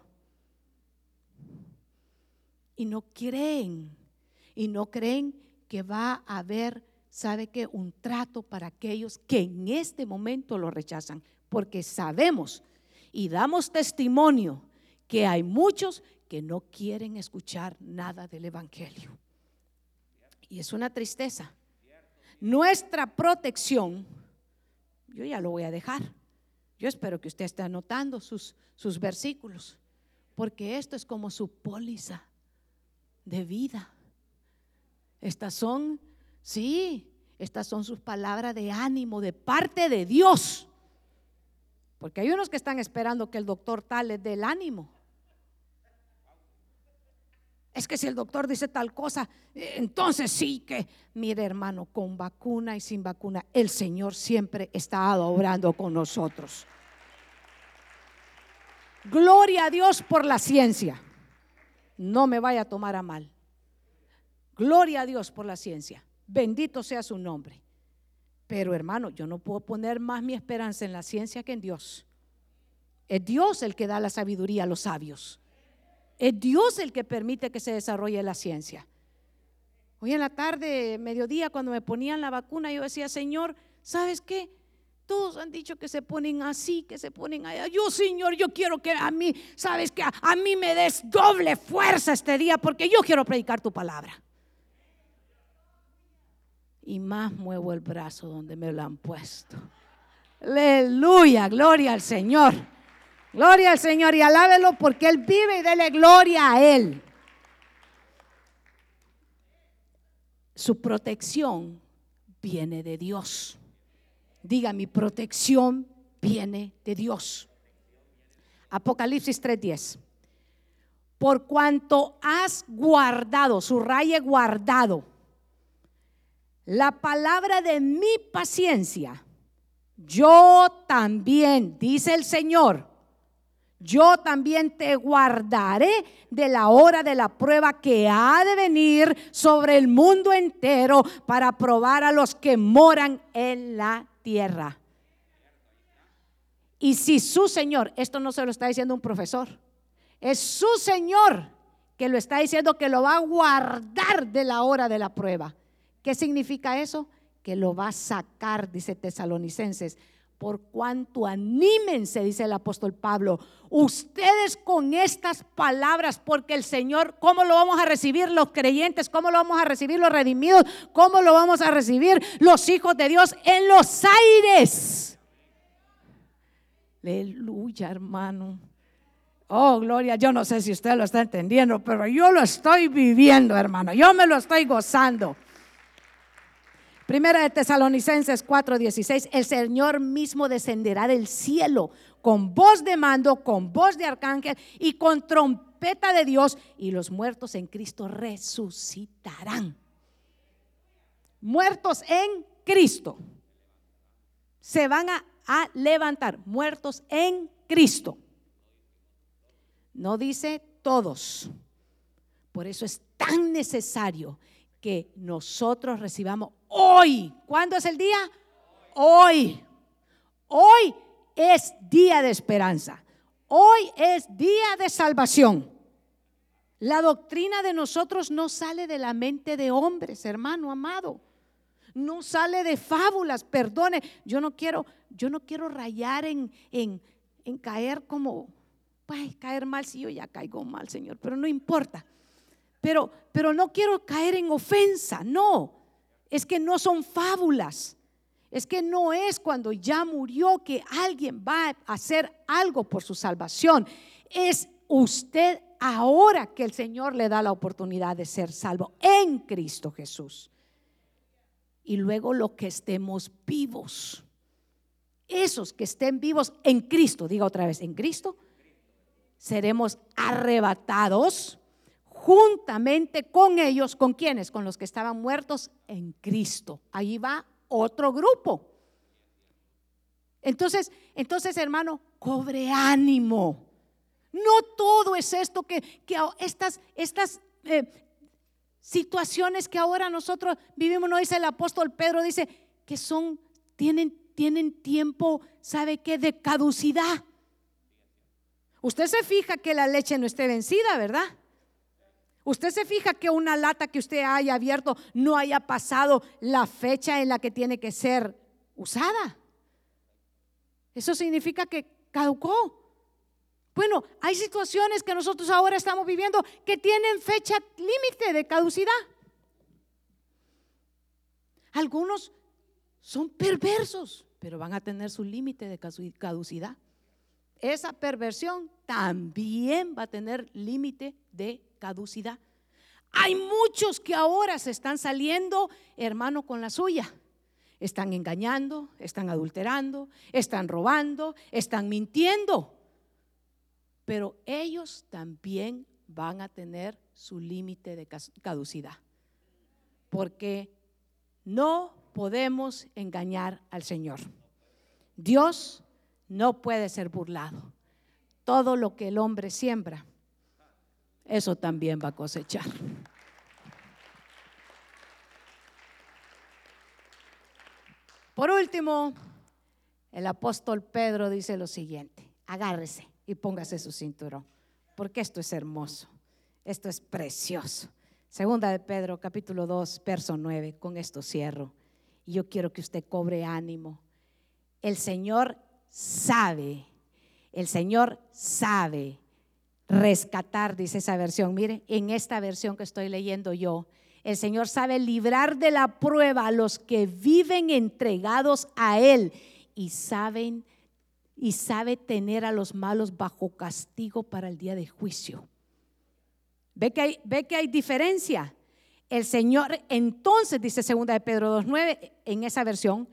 Y no creen, y no creen que va a haber, ¿sabe qué? Un trato para aquellos que en este momento lo rechazan. Porque sabemos y damos testimonio que hay muchos que no quieren escuchar nada del Evangelio. Y es una tristeza. Nuestra protección, yo ya lo voy a dejar. Yo espero que usted esté anotando sus, sus versículos, porque esto es como su póliza de vida. Estas son, sí, estas son sus palabras de ánimo de parte de Dios. Porque hay unos que están esperando que el doctor tal les dé el ánimo. Es que si el doctor dice tal cosa, eh, entonces sí que, mire hermano, con vacuna y sin vacuna, el Señor siempre está obrando con nosotros. Gloria a Dios por la ciencia. No me vaya a tomar a mal. Gloria a Dios por la ciencia. Bendito sea su nombre. Pero hermano, yo no puedo poner más mi esperanza en la ciencia que en Dios. Es Dios el que da la sabiduría a los sabios. Es Dios el que permite que se desarrolle la ciencia. Hoy en la tarde, mediodía, cuando me ponían la vacuna, yo decía, Señor, ¿sabes qué? Todos han dicho que se ponen así, que se ponen allá. Yo, Señor, yo quiero que a mí, ¿sabes qué? A mí me des doble fuerza este día porque yo quiero predicar tu palabra. Y más muevo el brazo donde me lo han puesto. Aleluya, gloria al Señor. Gloria al Señor y alábelo porque Él vive y dele gloria a Él. Su protección viene de Dios. Diga, mi protección viene de Dios. Apocalipsis 3:10. Por cuanto has guardado, su raye guardado, la palabra de mi paciencia, yo también, dice el Señor, yo también te guardaré de la hora de la prueba que ha de venir sobre el mundo entero para probar a los que moran en la tierra. Y si su Señor, esto no se lo está diciendo un profesor, es su Señor que lo está diciendo que lo va a guardar de la hora de la prueba. ¿Qué significa eso? Que lo va a sacar, dice Tesalonicenses, por cuanto anímense, dice el apóstol Pablo, ustedes con estas palabras, porque el Señor, ¿cómo lo vamos a recibir los creyentes? ¿Cómo lo vamos a recibir los redimidos? ¿Cómo lo vamos a recibir los hijos de Dios en los aires? Aleluya, hermano. Oh, gloria, yo no sé si usted lo está entendiendo, pero yo lo estoy viviendo, hermano. Yo me lo estoy gozando. Primera de Tesalonicenses 4:16, el Señor mismo descenderá del cielo con voz de mando, con voz de arcángel y con trompeta de Dios y los muertos en Cristo resucitarán. Muertos en Cristo. Se van a, a levantar, muertos en Cristo. No dice todos. Por eso es tan necesario que nosotros recibamos hoy. ¿Cuándo es el día? Hoy. Hoy es día de esperanza. Hoy es día de salvación. La doctrina de nosotros no sale de la mente de hombres, hermano amado. No sale de fábulas, perdone. Yo no quiero, yo no quiero rayar en, en, en caer como, ay, caer mal si yo ya caigo mal, Señor, pero no importa. Pero, pero no quiero caer en ofensa, no. Es que no son fábulas. es que no es cuando ya murió que alguien va a hacer algo por su salvación. Es usted ahora que el Señor le da la oportunidad de ser salvo en Cristo Jesús. Y luego lo que estemos vivos. Esos que estén vivos en Cristo, diga otra vez, en Cristo, seremos arrebatados juntamente con ellos, ¿con quienes? Con los que estaban muertos en Cristo. Ahí va otro grupo. Entonces, entonces hermano, cobre ánimo. No todo es esto que, que estas, estas eh, situaciones que ahora nosotros vivimos, no dice el apóstol Pedro, dice que son, tienen, tienen tiempo, ¿sabe qué? De caducidad. Usted se fija que la leche no esté vencida, ¿verdad? Usted se fija que una lata que usted haya abierto no haya pasado la fecha en la que tiene que ser usada. Eso significa que caducó. Bueno, hay situaciones que nosotros ahora estamos viviendo que tienen fecha límite de caducidad. Algunos son perversos, pero van a tener su límite de caducidad. Esa perversión también va a tener límite de caducidad. Hay muchos que ahora se están saliendo, hermano, con la suya. Están engañando, están adulterando, están robando, están mintiendo. Pero ellos también van a tener su límite de caducidad. Porque no podemos engañar al Señor. Dios no puede ser burlado. Todo lo que el hombre siembra, eso también va a cosechar. Por último, el apóstol Pedro dice lo siguiente, agárrese y póngase su cinturón, porque esto es hermoso, esto es precioso. Segunda de Pedro, capítulo 2, verso 9, con esto cierro. Y yo quiero que usted cobre ánimo. El Señor sabe, el Señor sabe rescatar, dice esa versión. Mire, en esta versión que estoy leyendo yo, el Señor sabe librar de la prueba a los que viven entregados a Él y saben y sabe tener a los malos bajo castigo para el día de juicio. ¿Ve que hay, ve que hay diferencia? El Señor, entonces, dice segunda de Pedro 2.9, en esa versión,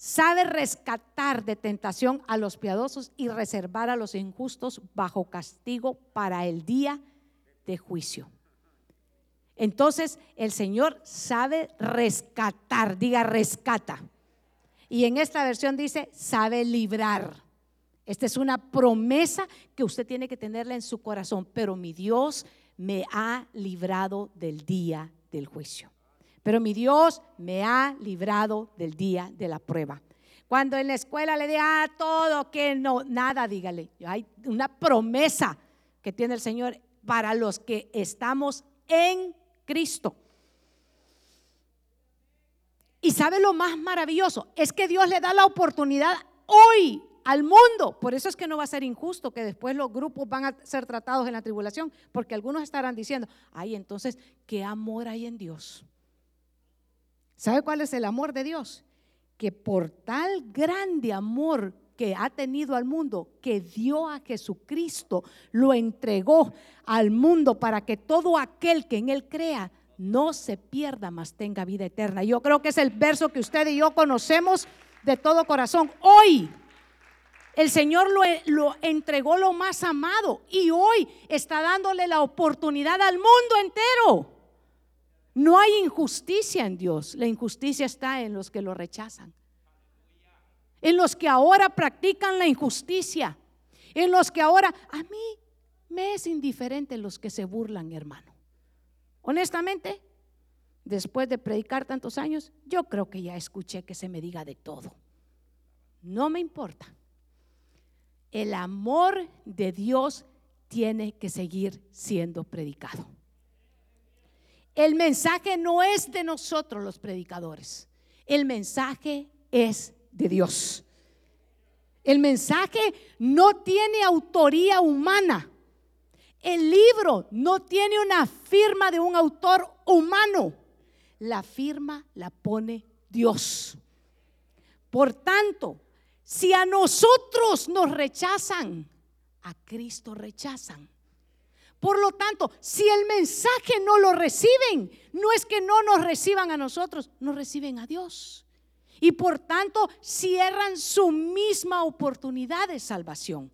sabe rescatar de tentación a los piadosos y reservar a los injustos bajo castigo para el día de juicio. Entonces el Señor sabe rescatar, diga rescata. Y en esta versión dice, sabe librar. Esta es una promesa que usted tiene que tenerla en su corazón, pero mi Dios me ha librado del día del juicio. Pero mi Dios me ha librado del día de la prueba. Cuando en la escuela le diga ah, todo, que no, nada, dígale. Hay una promesa que tiene el Señor para los que estamos en Cristo. Y sabe lo más maravilloso, es que Dios le da la oportunidad hoy al mundo. Por eso es que no va a ser injusto que después los grupos van a ser tratados en la tribulación, porque algunos estarán diciendo, ay, entonces, ¿qué amor hay en Dios? ¿Sabe cuál es el amor de Dios? Que por tal grande amor que ha tenido al mundo, que dio a Jesucristo, lo entregó al mundo para que todo aquel que en él crea no se pierda, mas tenga vida eterna. Yo creo que es el verso que usted y yo conocemos de todo corazón. Hoy el Señor lo, lo, entregó lo más amado y hoy está dándole la oportunidad al mundo entero no hay injusticia en Dios, la injusticia está en los que lo rechazan. En los que ahora practican la injusticia. En los que ahora, a mí me es indiferente los que se burlan, hermano. Honestamente, después de predicar tantos años, yo creo que ya escuché que se me diga de todo. No me importa. El amor de Dios tiene que seguir siendo predicado. El mensaje no es de nosotros los predicadores. El mensaje es de Dios. El mensaje no tiene autoría humana. El libro no tiene una firma de un autor humano. La firma la pone Dios. Por tanto, si a nosotros nos rechazan, a Cristo rechazan. Por lo tanto, si el mensaje no lo reciben, no es que no nos reciban a nosotros, no reciben a Dios. Y por tanto, cierran su misma oportunidad de salvación.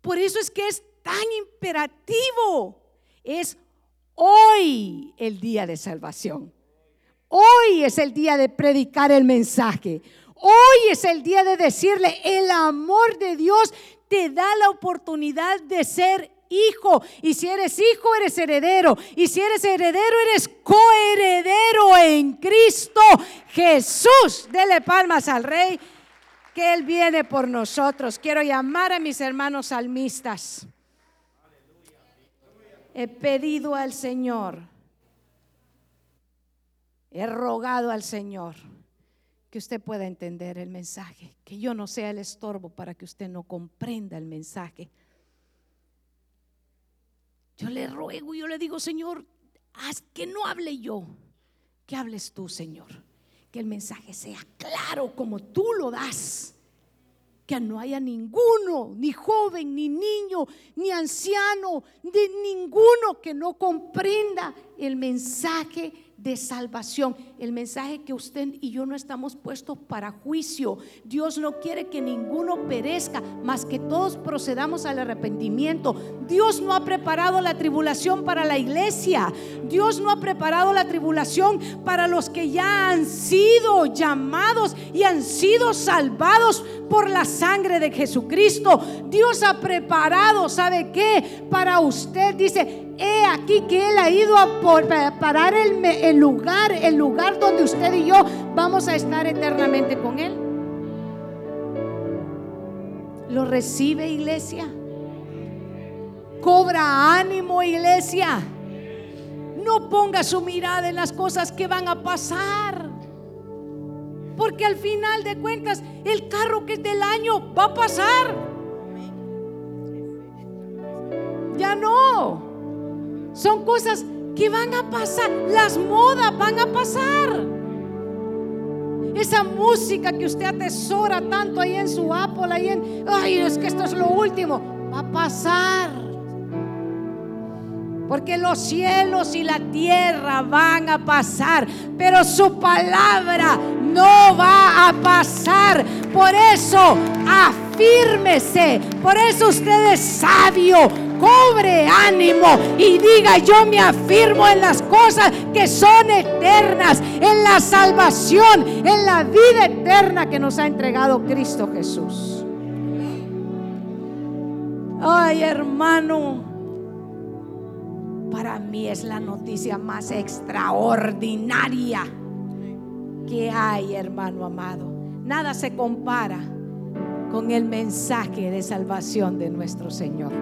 Por eso es que es tan imperativo. Es hoy el día de salvación. Hoy es el día de predicar el mensaje. Hoy es el día de decirle, el amor de Dios te da la oportunidad de ser hijo. Y si eres hijo, eres heredero. Y si eres heredero, eres coheredero en Cristo Jesús. Dele palmas al rey, que Él viene por nosotros. Quiero llamar a mis hermanos salmistas. He pedido al Señor, he rogado al Señor que usted pueda entender el mensaje, que yo no sea el estorbo para que usted no comprenda el mensaje. Yo le ruego, yo le digo, Señor, haz que no hable yo, que hables tú, Señor. Que el mensaje sea claro como tú lo das. Que no haya ninguno, ni joven, ni niño, ni anciano, de ninguno que no comprenda el mensaje de salvación. El mensaje que usted y yo no estamos puestos para juicio. Dios no quiere que ninguno perezca, más que todos procedamos al arrepentimiento. Dios no ha preparado la tribulación para la iglesia. Dios no ha preparado la tribulación para los que ya han sido llamados y han sido salvados por la sangre de Jesucristo. Dios ha preparado, ¿sabe qué? Para usted, dice, he aquí que Él ha ido a parar el, el lugar, el lugar donde usted y yo vamos a estar eternamente con Él. ¿Lo recibe iglesia? Cobra ánimo iglesia. No ponga su mirada en las cosas que van a pasar. Porque al final de cuentas el carro que es del año va a pasar. Ya no. Son cosas que van a pasar. Las modas van a pasar. Esa música que usted atesora tanto ahí en su Apple, ahí en, ay, es que esto es lo último, va a pasar. Porque los cielos y la tierra van a pasar, pero su palabra no va a pasar. Por eso, afírmese. Por eso usted es sabio cobre ánimo y diga, yo me afirmo en las cosas que son eternas, en la salvación, en la vida eterna que nos ha entregado Cristo Jesús. Ay, hermano, para mí es la noticia más extraordinaria que hay, hermano amado. Nada se compara con el mensaje de salvación de nuestro Señor.